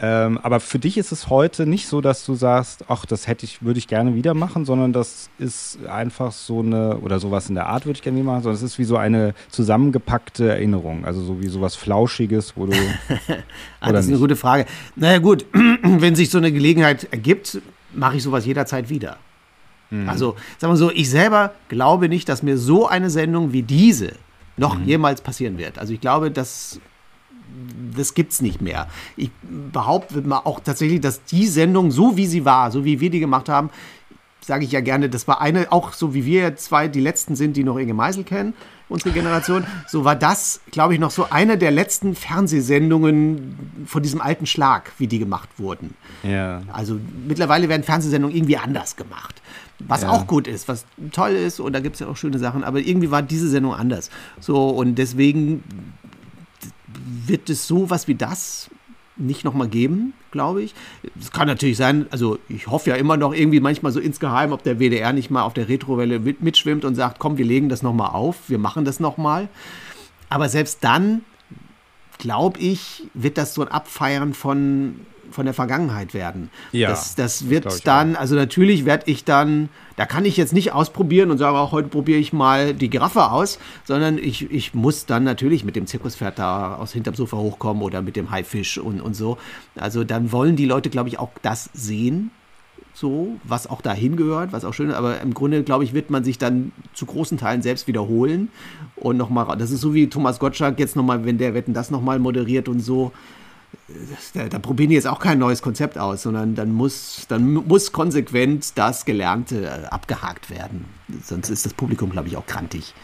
Ähm, aber für dich ist es heute nicht so, dass du sagst, ach, das hätte ich, würde ich gerne wieder machen, sondern das ist einfach so eine, oder sowas in der Art würde ich gerne wieder machen, sondern es ist wie so eine zusammengepackte Erinnerung, also so wie sowas Flauschiges, wo du. ah, das ist nicht? eine gute Frage. Naja, gut, wenn sich so eine Gelegenheit ergibt, mache ich sowas jederzeit wieder. Mhm. Also, sagen wir so, ich selber glaube nicht, dass mir so eine Sendung wie diese noch mhm. jemals passieren wird. Also ich glaube, dass das gibt es nicht mehr. Ich behaupte mal auch tatsächlich, dass die Sendung, so wie sie war, so wie wir die gemacht haben, sage ich ja gerne, das war eine, auch so wie wir zwei die letzten sind, die noch Inge Meisel kennen, unsere Generation, so war das, glaube ich, noch so eine der letzten Fernsehsendungen von diesem alten Schlag, wie die gemacht wurden. Ja. Also mittlerweile werden Fernsehsendungen irgendwie anders gemacht. Was ja. auch gut ist, was toll ist, und da gibt es ja auch schöne Sachen, aber irgendwie war diese Sendung anders. So, und deswegen wird es sowas wie das nicht nochmal geben, glaube ich. Es kann natürlich sein, also ich hoffe ja immer noch irgendwie manchmal so insgeheim, ob der WDR nicht mal auf der Retrowelle mitschwimmt und sagt, komm, wir legen das nochmal auf, wir machen das nochmal. Aber selbst dann, glaube ich, wird das so ein Abfeiern von von der Vergangenheit werden. Ja, das, das wird dann, auch. also natürlich werde ich dann, da kann ich jetzt nicht ausprobieren und sagen, auch heute probiere ich mal die Giraffe aus, sondern ich, ich muss dann natürlich mit dem Zirkuspferd da aus hinterm Sofa hochkommen oder mit dem Haifisch und, und so. Also dann wollen die Leute, glaube ich, auch das sehen, so, was auch dahin gehört, was auch schön ist. Aber im Grunde, glaube ich, wird man sich dann zu großen Teilen selbst wiederholen und nochmal, das ist so wie Thomas Gottschalk jetzt nochmal, wenn der Wetten das nochmal moderiert und so, da, da, probieren die jetzt auch kein neues Konzept aus, sondern dann muss, dann muss konsequent das Gelernte äh, abgehakt werden. Sonst ist das Publikum, glaube ich, auch krantig.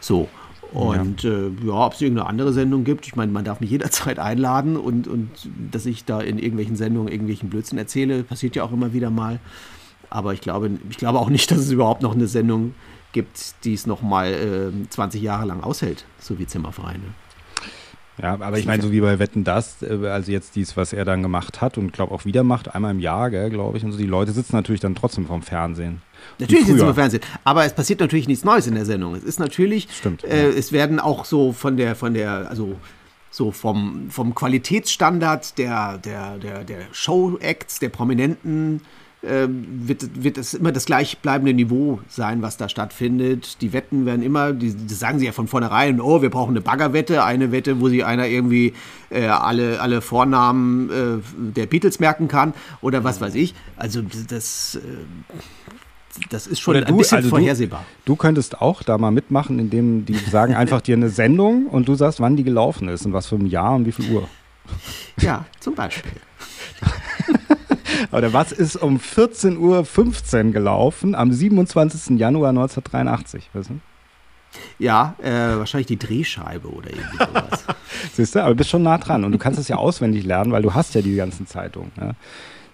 So. Und ja, äh, ja ob es irgendeine andere Sendung gibt, ich meine, man darf mich jederzeit einladen und, und dass ich da in irgendwelchen Sendungen irgendwelchen Blödsinn erzähle, passiert ja auch immer wieder mal. Aber ich glaube, ich glaube auch nicht, dass es überhaupt noch eine Sendung gibt, die es noch mal äh, 20 Jahre lang aushält, so wie Zimmervereine. Ja, aber ich meine, so wie bei Wetten das, äh, also jetzt dies, was er dann gemacht hat und glaube auch wieder macht, einmal im Jahr, glaube ich, und so, die Leute sitzen natürlich dann trotzdem vorm Fernsehen. Natürlich sitzen sie vorm Fernsehen, aber es passiert natürlich nichts Neues in der Sendung. Es ist natürlich, Stimmt, äh, ja. es werden auch so von der, von der, also so vom, vom Qualitätsstandard der, der, der, der Show-Acts, der Prominenten, wird, wird es immer das gleichbleibende Niveau sein, was da stattfindet. Die Wetten werden immer, die, das sagen sie ja von vornherein, oh, wir brauchen eine Baggerwette, eine Wette, wo sich einer irgendwie äh, alle, alle Vornamen äh, der Beatles merken kann oder was weiß ich. Also das, äh, das ist schon du, ein bisschen also vorhersehbar. Du, du, könntest auch da mal mitmachen, indem die sagen einfach dir eine Sendung und du sagst, wann die gelaufen ist und was für ein Jahr und wie viel Uhr. Ja, zum Beispiel. Oder was ist um 14.15 Uhr gelaufen am 27. Januar 1983? Wissen? Ja, äh, wahrscheinlich die Drehscheibe oder irgendwie sowas. Siehst du, aber du bist schon nah dran und du kannst es ja auswendig lernen, weil du hast ja die ganzen Zeitungen. Ja?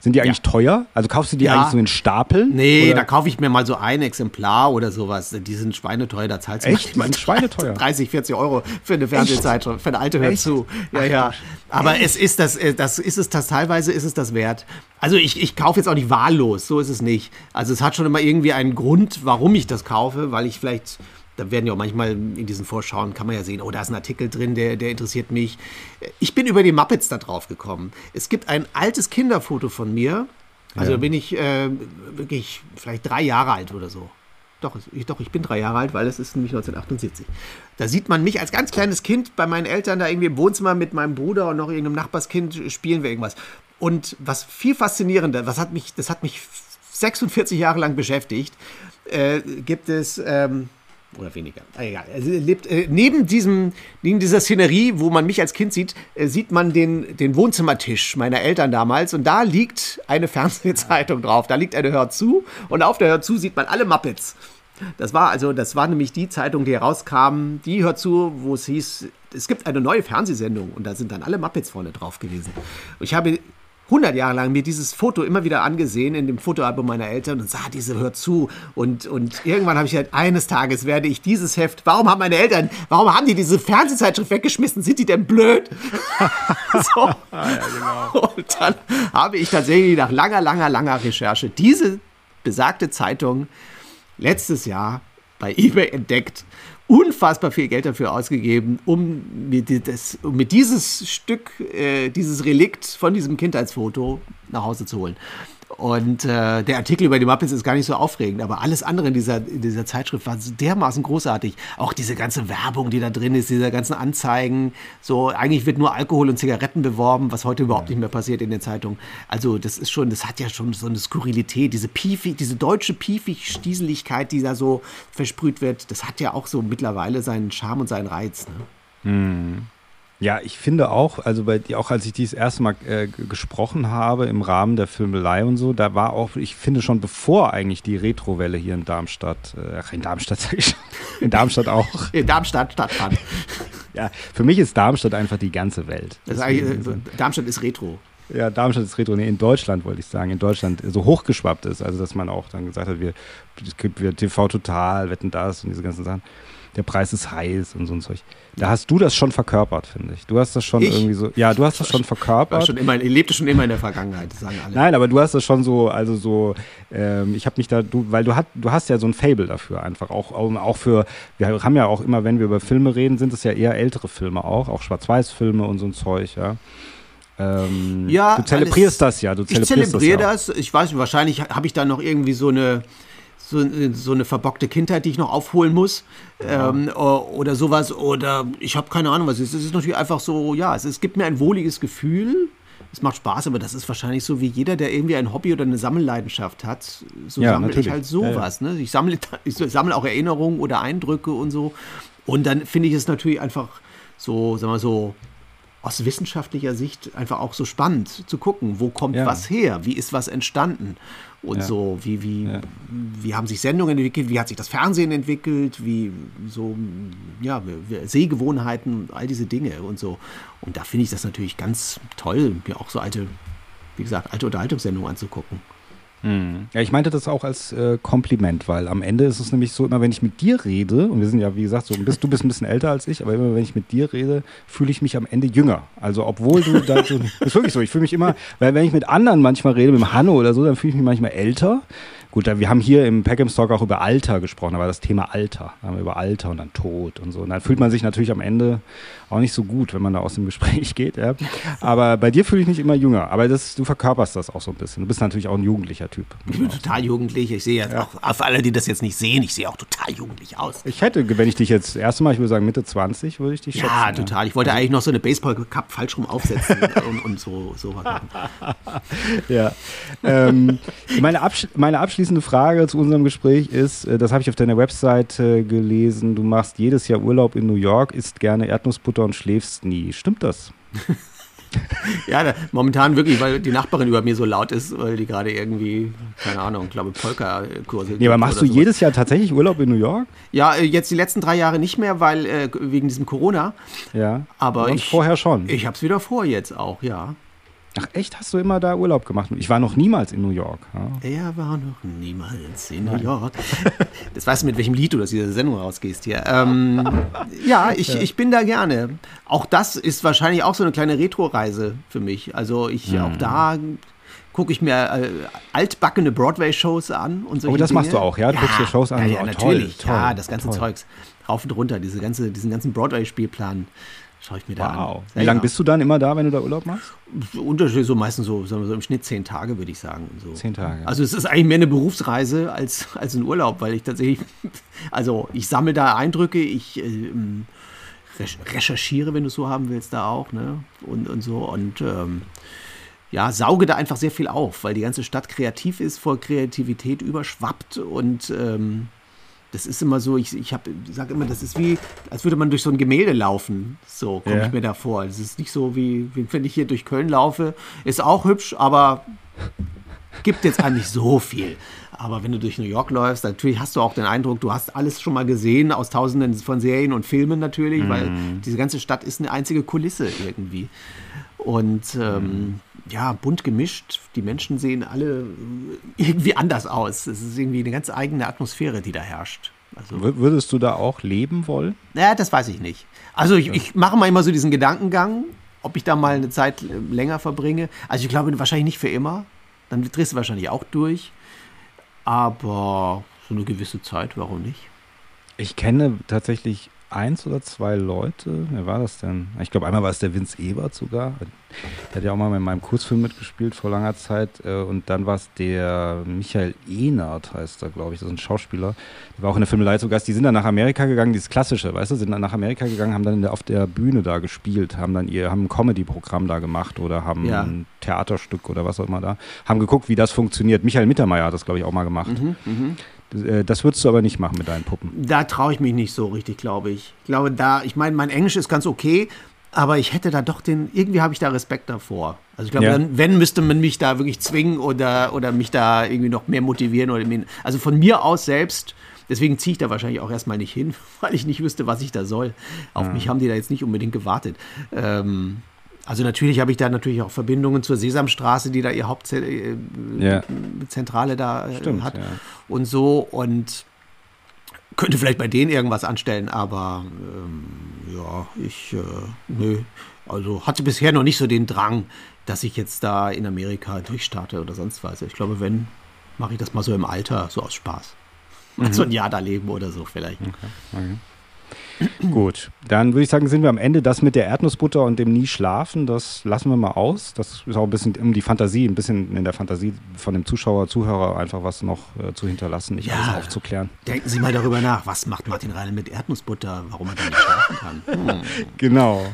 Sind die eigentlich ja. teuer? Also kaufst du die ja. eigentlich so in Stapeln? Nee, oder? da kaufe ich mir mal so ein Exemplar oder sowas. Die sind schweineteuer, da zahlst du Echt? Man schweineteuer. 30, 40 Euro für eine Fernsehzeitschrift, für eine alte Hör zu. Ja, ja. Aber es ist das, äh, das ist es das teilweise ist es das wert. Also ich, ich kaufe jetzt auch nicht wahllos, so ist es nicht. Also es hat schon immer irgendwie einen Grund, warum ich das kaufe, weil ich vielleicht da werden ja auch manchmal in diesen Vorschauen, kann man ja sehen, oh, da ist ein Artikel drin, der, der interessiert mich. Ich bin über die Muppets da drauf gekommen. Es gibt ein altes Kinderfoto von mir. Also ja. bin ich äh, wirklich vielleicht drei Jahre alt oder so. Doch ich, doch, ich bin drei Jahre alt, weil es ist nämlich 1978. Da sieht man mich als ganz kleines Kind bei meinen Eltern da irgendwie im Wohnzimmer mit meinem Bruder und noch irgendeinem Nachbarskind spielen wir irgendwas. Und was viel faszinierender, was hat mich, das hat mich 46 Jahre lang beschäftigt, äh, gibt es ähm, oder weniger. Ah, egal. Also lebt, äh, neben, diesem, neben dieser Szenerie, wo man mich als Kind sieht, äh, sieht man den, den Wohnzimmertisch meiner Eltern damals. Und da liegt eine Fernsehzeitung drauf. Da liegt eine Hör zu. Und auf der Hör zu sieht man alle Muppets. Das war also, das war nämlich die Zeitung, die herauskam, die hört zu, wo es hieß, es gibt eine neue Fernsehsendung und da sind dann alle Muppets vorne drauf gewesen. Ich habe 100 Jahre lang mir dieses Foto immer wieder angesehen in dem Fotoalbum meiner Eltern und sah diese hört zu und und irgendwann habe ich halt eines Tages werde ich dieses Heft warum haben meine Eltern warum haben die diese Fernsehzeitschrift weggeschmissen sind die denn blöd so. ja, genau. und dann habe ich tatsächlich nach langer langer langer Recherche diese besagte Zeitung letztes Jahr bei eBay entdeckt unfassbar viel Geld dafür ausgegeben, um mit, das, um mit dieses Stück, äh, dieses Relikt von diesem Kindheitsfoto nach Hause zu holen. Und äh, der Artikel über die Muppets ist gar nicht so aufregend, aber alles andere in dieser, in dieser Zeitschrift war dermaßen großartig. Auch diese ganze Werbung, die da drin ist, diese ganzen Anzeigen. So, eigentlich wird nur Alkohol und Zigaretten beworben, was heute überhaupt nicht mehr passiert in den Zeitungen. Also, das ist schon, das hat ja schon so eine Skurrilität, diese piefig, diese deutsche piefig-Stieseligkeit, die da so versprüht wird, das hat ja auch so mittlerweile seinen Charme und seinen Reiz. Ne? Hm. Ja, ich finde auch, also bei, auch als ich dies erste Mal äh, gesprochen habe im Rahmen der Filmelei und so, da war auch, ich finde schon bevor eigentlich die Retrowelle hier in Darmstadt, äh, in Darmstadt sag ich schon, in Darmstadt auch. In Darmstadt stattfand. ja, für mich ist Darmstadt einfach die ganze Welt. Ist äh, Darmstadt ist Retro. Ja, Darmstadt ist Retro. Nee, in Deutschland wollte ich sagen. In Deutschland so hochgeschwappt ist. Also, dass man auch dann gesagt hat, wir, es gibt wir TV Total, Wetten das und diese ganzen Sachen der Preis ist heiß und so ein Zeug. Da hast du das schon verkörpert, finde ich. Du hast das schon ich? irgendwie so, ja, du hast das schon verkörpert. Schon immer, ich lebte schon immer in der Vergangenheit, sagen alle. Nein, aber du hast das schon so, also so, ähm, ich habe mich da, du, weil du, hat, du hast ja so ein Fable dafür einfach, auch, auch für, wir haben ja auch immer, wenn wir über Filme reden, sind es ja eher ältere Filme auch, auch Schwarz-Weiß-Filme und so ein Zeug, ja. Ähm, ja, du zelebrierst alles, das ja. Du zelebrierst ich zelebriere das, ja. das. Ich weiß, wahrscheinlich habe ich da noch irgendwie so eine, so, so eine verbockte Kindheit, die ich noch aufholen muss ja. ähm, oder sowas. Oder ich habe keine Ahnung, was es ist. Es ist natürlich einfach so, ja, es, es gibt mir ein wohliges Gefühl. Es macht Spaß, aber das ist wahrscheinlich so wie jeder, der irgendwie ein Hobby oder eine Sammelleidenschaft hat. So ja, sammle ich halt sowas. Ja, ne? Ich sammle ich sammle auch Erinnerungen oder Eindrücke und so. Und dann finde ich es natürlich einfach so, sagen wir so, aus wissenschaftlicher Sicht einfach auch so spannend zu gucken, wo kommt ja. was her, wie ist was entstanden und ja. so, wie, wie, ja. wie haben sich Sendungen entwickelt, wie hat sich das Fernsehen entwickelt, wie so, ja, Sehgewohnheiten, all diese Dinge und so. Und da finde ich das natürlich ganz toll, mir auch so alte, wie gesagt, alte Unterhaltungssendungen anzugucken. Hm. Ja, ich meinte das auch als äh, Kompliment, weil am Ende ist es nämlich so, immer wenn ich mit dir rede, und wir sind ja, wie gesagt, so, bist, du bist ein bisschen älter als ich, aber immer wenn ich mit dir rede, fühle ich mich am Ende jünger. Also obwohl du da so, ist wirklich so, ich fühle mich immer, weil wenn ich mit anderen manchmal rede, mit dem Hanno oder so, dann fühle ich mich manchmal älter. Gut, wir haben hier im Packham Talk auch über Alter gesprochen, aber das Thema Alter. Haben wir über Alter und dann Tod und so. Und dann fühlt man sich natürlich am Ende auch nicht so gut, wenn man da aus dem Gespräch geht. Ja. Aber bei dir fühle ich mich immer jünger. Aber das, du verkörperst das auch so ein bisschen. Du bist natürlich auch ein jugendlicher Typ. Ich bin total jugendlich. Ich sehe jetzt ja. auch, auf alle, die das jetzt nicht sehen, ich sehe auch total jugendlich aus. Ich hätte, wenn ich dich jetzt das erste Mal, ich würde sagen Mitte 20, würde ich dich schätzen. Ja, total. Ich wollte eigentlich noch so eine Baseball-Cup falsch rum aufsetzen und, und, so, so was Ja. Ähm, meine, absch meine abschließende Frage zu unserem Gespräch ist, äh, das habe ich auf deiner Website gelesen, du machst jedes Jahr Urlaub in New York, isst gerne Erdnussbutter und schläfst nie. Stimmt das? ja, da, momentan wirklich, weil die Nachbarin über mir so laut ist, weil die gerade irgendwie, keine Ahnung, glaube Polka-Kurse. Nee, aber machst du sowas. jedes Jahr tatsächlich Urlaub in New York? Ja, äh, jetzt die letzten drei Jahre nicht mehr, weil äh, wegen diesem Corona. Ja. Aber ich, vorher schon. Ich habe es wieder vor jetzt auch, ja. Ach echt, hast du immer da Urlaub gemacht? Ich war noch niemals in New York. Ja. Er war noch niemals in New York. Das weißt du, mit welchem Lied du aus dieser Sendung rausgehst hier. Ähm, ja, ich, ich bin da gerne. Auch das ist wahrscheinlich auch so eine kleine Retro-Reise für mich. Also ich hm. auch da gucke ich mir äh, altbackene Broadway-Shows an und so. Oh, das Dinge. machst du auch, ja? Du ja, guckst dir Shows an. Ja, ja oh, natürlich. Toll, ja, das ganze toll. Zeugs. Rauf und runter, diese ganze, diesen ganzen Broadway-Spielplan schaue ich mir da wow. an. Wie lange bist du dann immer da, wenn du da Urlaub machst? Unterschied so meistens so, sagen wir so im Schnitt zehn Tage, würde ich sagen. So. Zehn Tage. Also es ist eigentlich mehr eine Berufsreise als, als ein Urlaub, weil ich tatsächlich, also ich sammle da Eindrücke, ich äh, recherchiere, wenn du es so haben willst, da auch, ne? Und, und so. Und ähm, ja, sauge da einfach sehr viel auf, weil die ganze Stadt kreativ ist, vor Kreativität überschwappt und ähm, das ist immer so, ich, ich, ich sage immer, das ist wie, als würde man durch so ein Gemälde laufen. So komme ja. ich mir da vor. Es ist nicht so, wie, wie wenn ich hier durch Köln laufe. Ist auch hübsch, aber gibt jetzt eigentlich so viel. Aber wenn du durch New York läufst, natürlich hast du auch den Eindruck, du hast alles schon mal gesehen aus tausenden von Serien und Filmen natürlich, mhm. weil diese ganze Stadt ist eine einzige Kulisse irgendwie. Und ähm, ja, bunt gemischt. Die Menschen sehen alle irgendwie anders aus. Es ist irgendwie eine ganz eigene Atmosphäre, die da herrscht. Also, Würdest du da auch leben wollen? Ja, das weiß ich nicht. Also ich, ich mache mal immer so diesen Gedankengang, ob ich da mal eine Zeit länger verbringe. Also ich glaube wahrscheinlich nicht für immer. Dann drehst du wahrscheinlich auch durch. Aber so eine gewisse Zeit, warum nicht? Ich kenne tatsächlich eins oder zwei Leute. Wer war das denn? Ich glaube, einmal war es der Vince Ebert sogar. Der hat ja auch mal in meinem Kurzfilm mitgespielt vor langer Zeit. Äh, und dann war es der Michael Ehnert, heißt er, glaube ich. Das ist ein Schauspieler. Der war auch in der Filmelei zu Gast. Die sind dann nach Amerika gegangen, dieses Klassische, weißt du, sind dann nach Amerika gegangen, haben dann auf der Bühne da gespielt, haben dann ihr, haben ein Comedy-Programm da gemacht oder haben ja. ein Theaterstück oder was auch immer da. Haben geguckt, wie das funktioniert. Michael Mittermeier hat das, glaube ich, auch mal gemacht. Mhm, mh. Äh, das würdest du aber nicht machen mit deinen Puppen. Da traue ich mich nicht so richtig, glaube ich. Ich glaube, da, ich meine, mein Englisch ist ganz okay, aber ich hätte da doch den, irgendwie habe ich da Respekt davor. Also ich glaube, ja. wenn, müsste man mich da wirklich zwingen oder, oder mich da irgendwie noch mehr motivieren. Oder, also von mir aus selbst, deswegen ziehe ich da wahrscheinlich auch erstmal nicht hin, weil ich nicht wüsste, was ich da soll. Auf ja. mich haben die da jetzt nicht unbedingt gewartet. Ähm, also natürlich habe ich da natürlich auch Verbindungen zur Sesamstraße, die da ihr Hauptzentrale äh, da äh, Stimmt, hat ja. und so und könnte vielleicht bei denen irgendwas anstellen, aber ähm, ja, ich äh, nö, also hatte bisher noch nicht so den Drang, dass ich jetzt da in Amerika durchstarte oder sonst was. Ich glaube, wenn mache ich das mal so im Alter, so aus Spaß. Mhm. So ein Jahr da leben oder so vielleicht. Okay. Okay. Gut, dann würde ich sagen, sind wir am Ende. Das mit der Erdnussbutter und dem Nie schlafen, das lassen wir mal aus. Das ist auch ein bisschen um die Fantasie, ein bisschen in der Fantasie von dem Zuschauer, Zuhörer einfach was noch äh, zu hinterlassen, nicht ja, alles aufzuklären. Denken Sie mal darüber nach, was macht Martin Reine mit Erdnussbutter, warum er da nicht schlafen kann. Hm. Genau.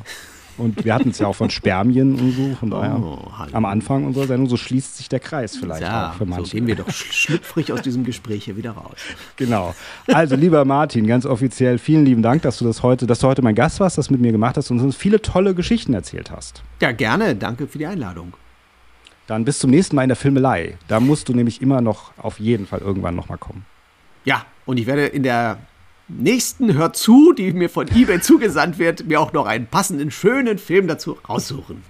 Und wir hatten es ja auch von Spermien und so, von daher oh, am Anfang unserer Sendung, so schließt sich der Kreis vielleicht ja, auch für manche. So gehen wir doch schlüpfrig aus diesem Gespräch hier wieder raus. Genau. Also, lieber Martin, ganz offiziell vielen lieben Dank, dass du das heute, dass du heute mein Gast warst, das mit mir gemacht hast und uns viele tolle Geschichten erzählt hast. Ja, gerne. Danke für die Einladung. Dann bis zum nächsten Mal in der Filmelei. Da musst du nämlich immer noch auf jeden Fall irgendwann nochmal kommen. Ja, und ich werde in der nächsten Hör zu, die mir von eBay zugesandt wird, mir auch noch einen passenden, schönen Film dazu raussuchen.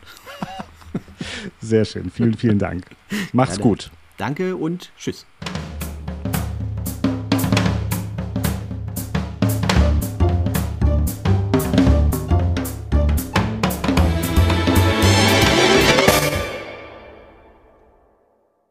Sehr schön. Vielen, vielen Dank. Mach's Gerne. gut. Danke und tschüss.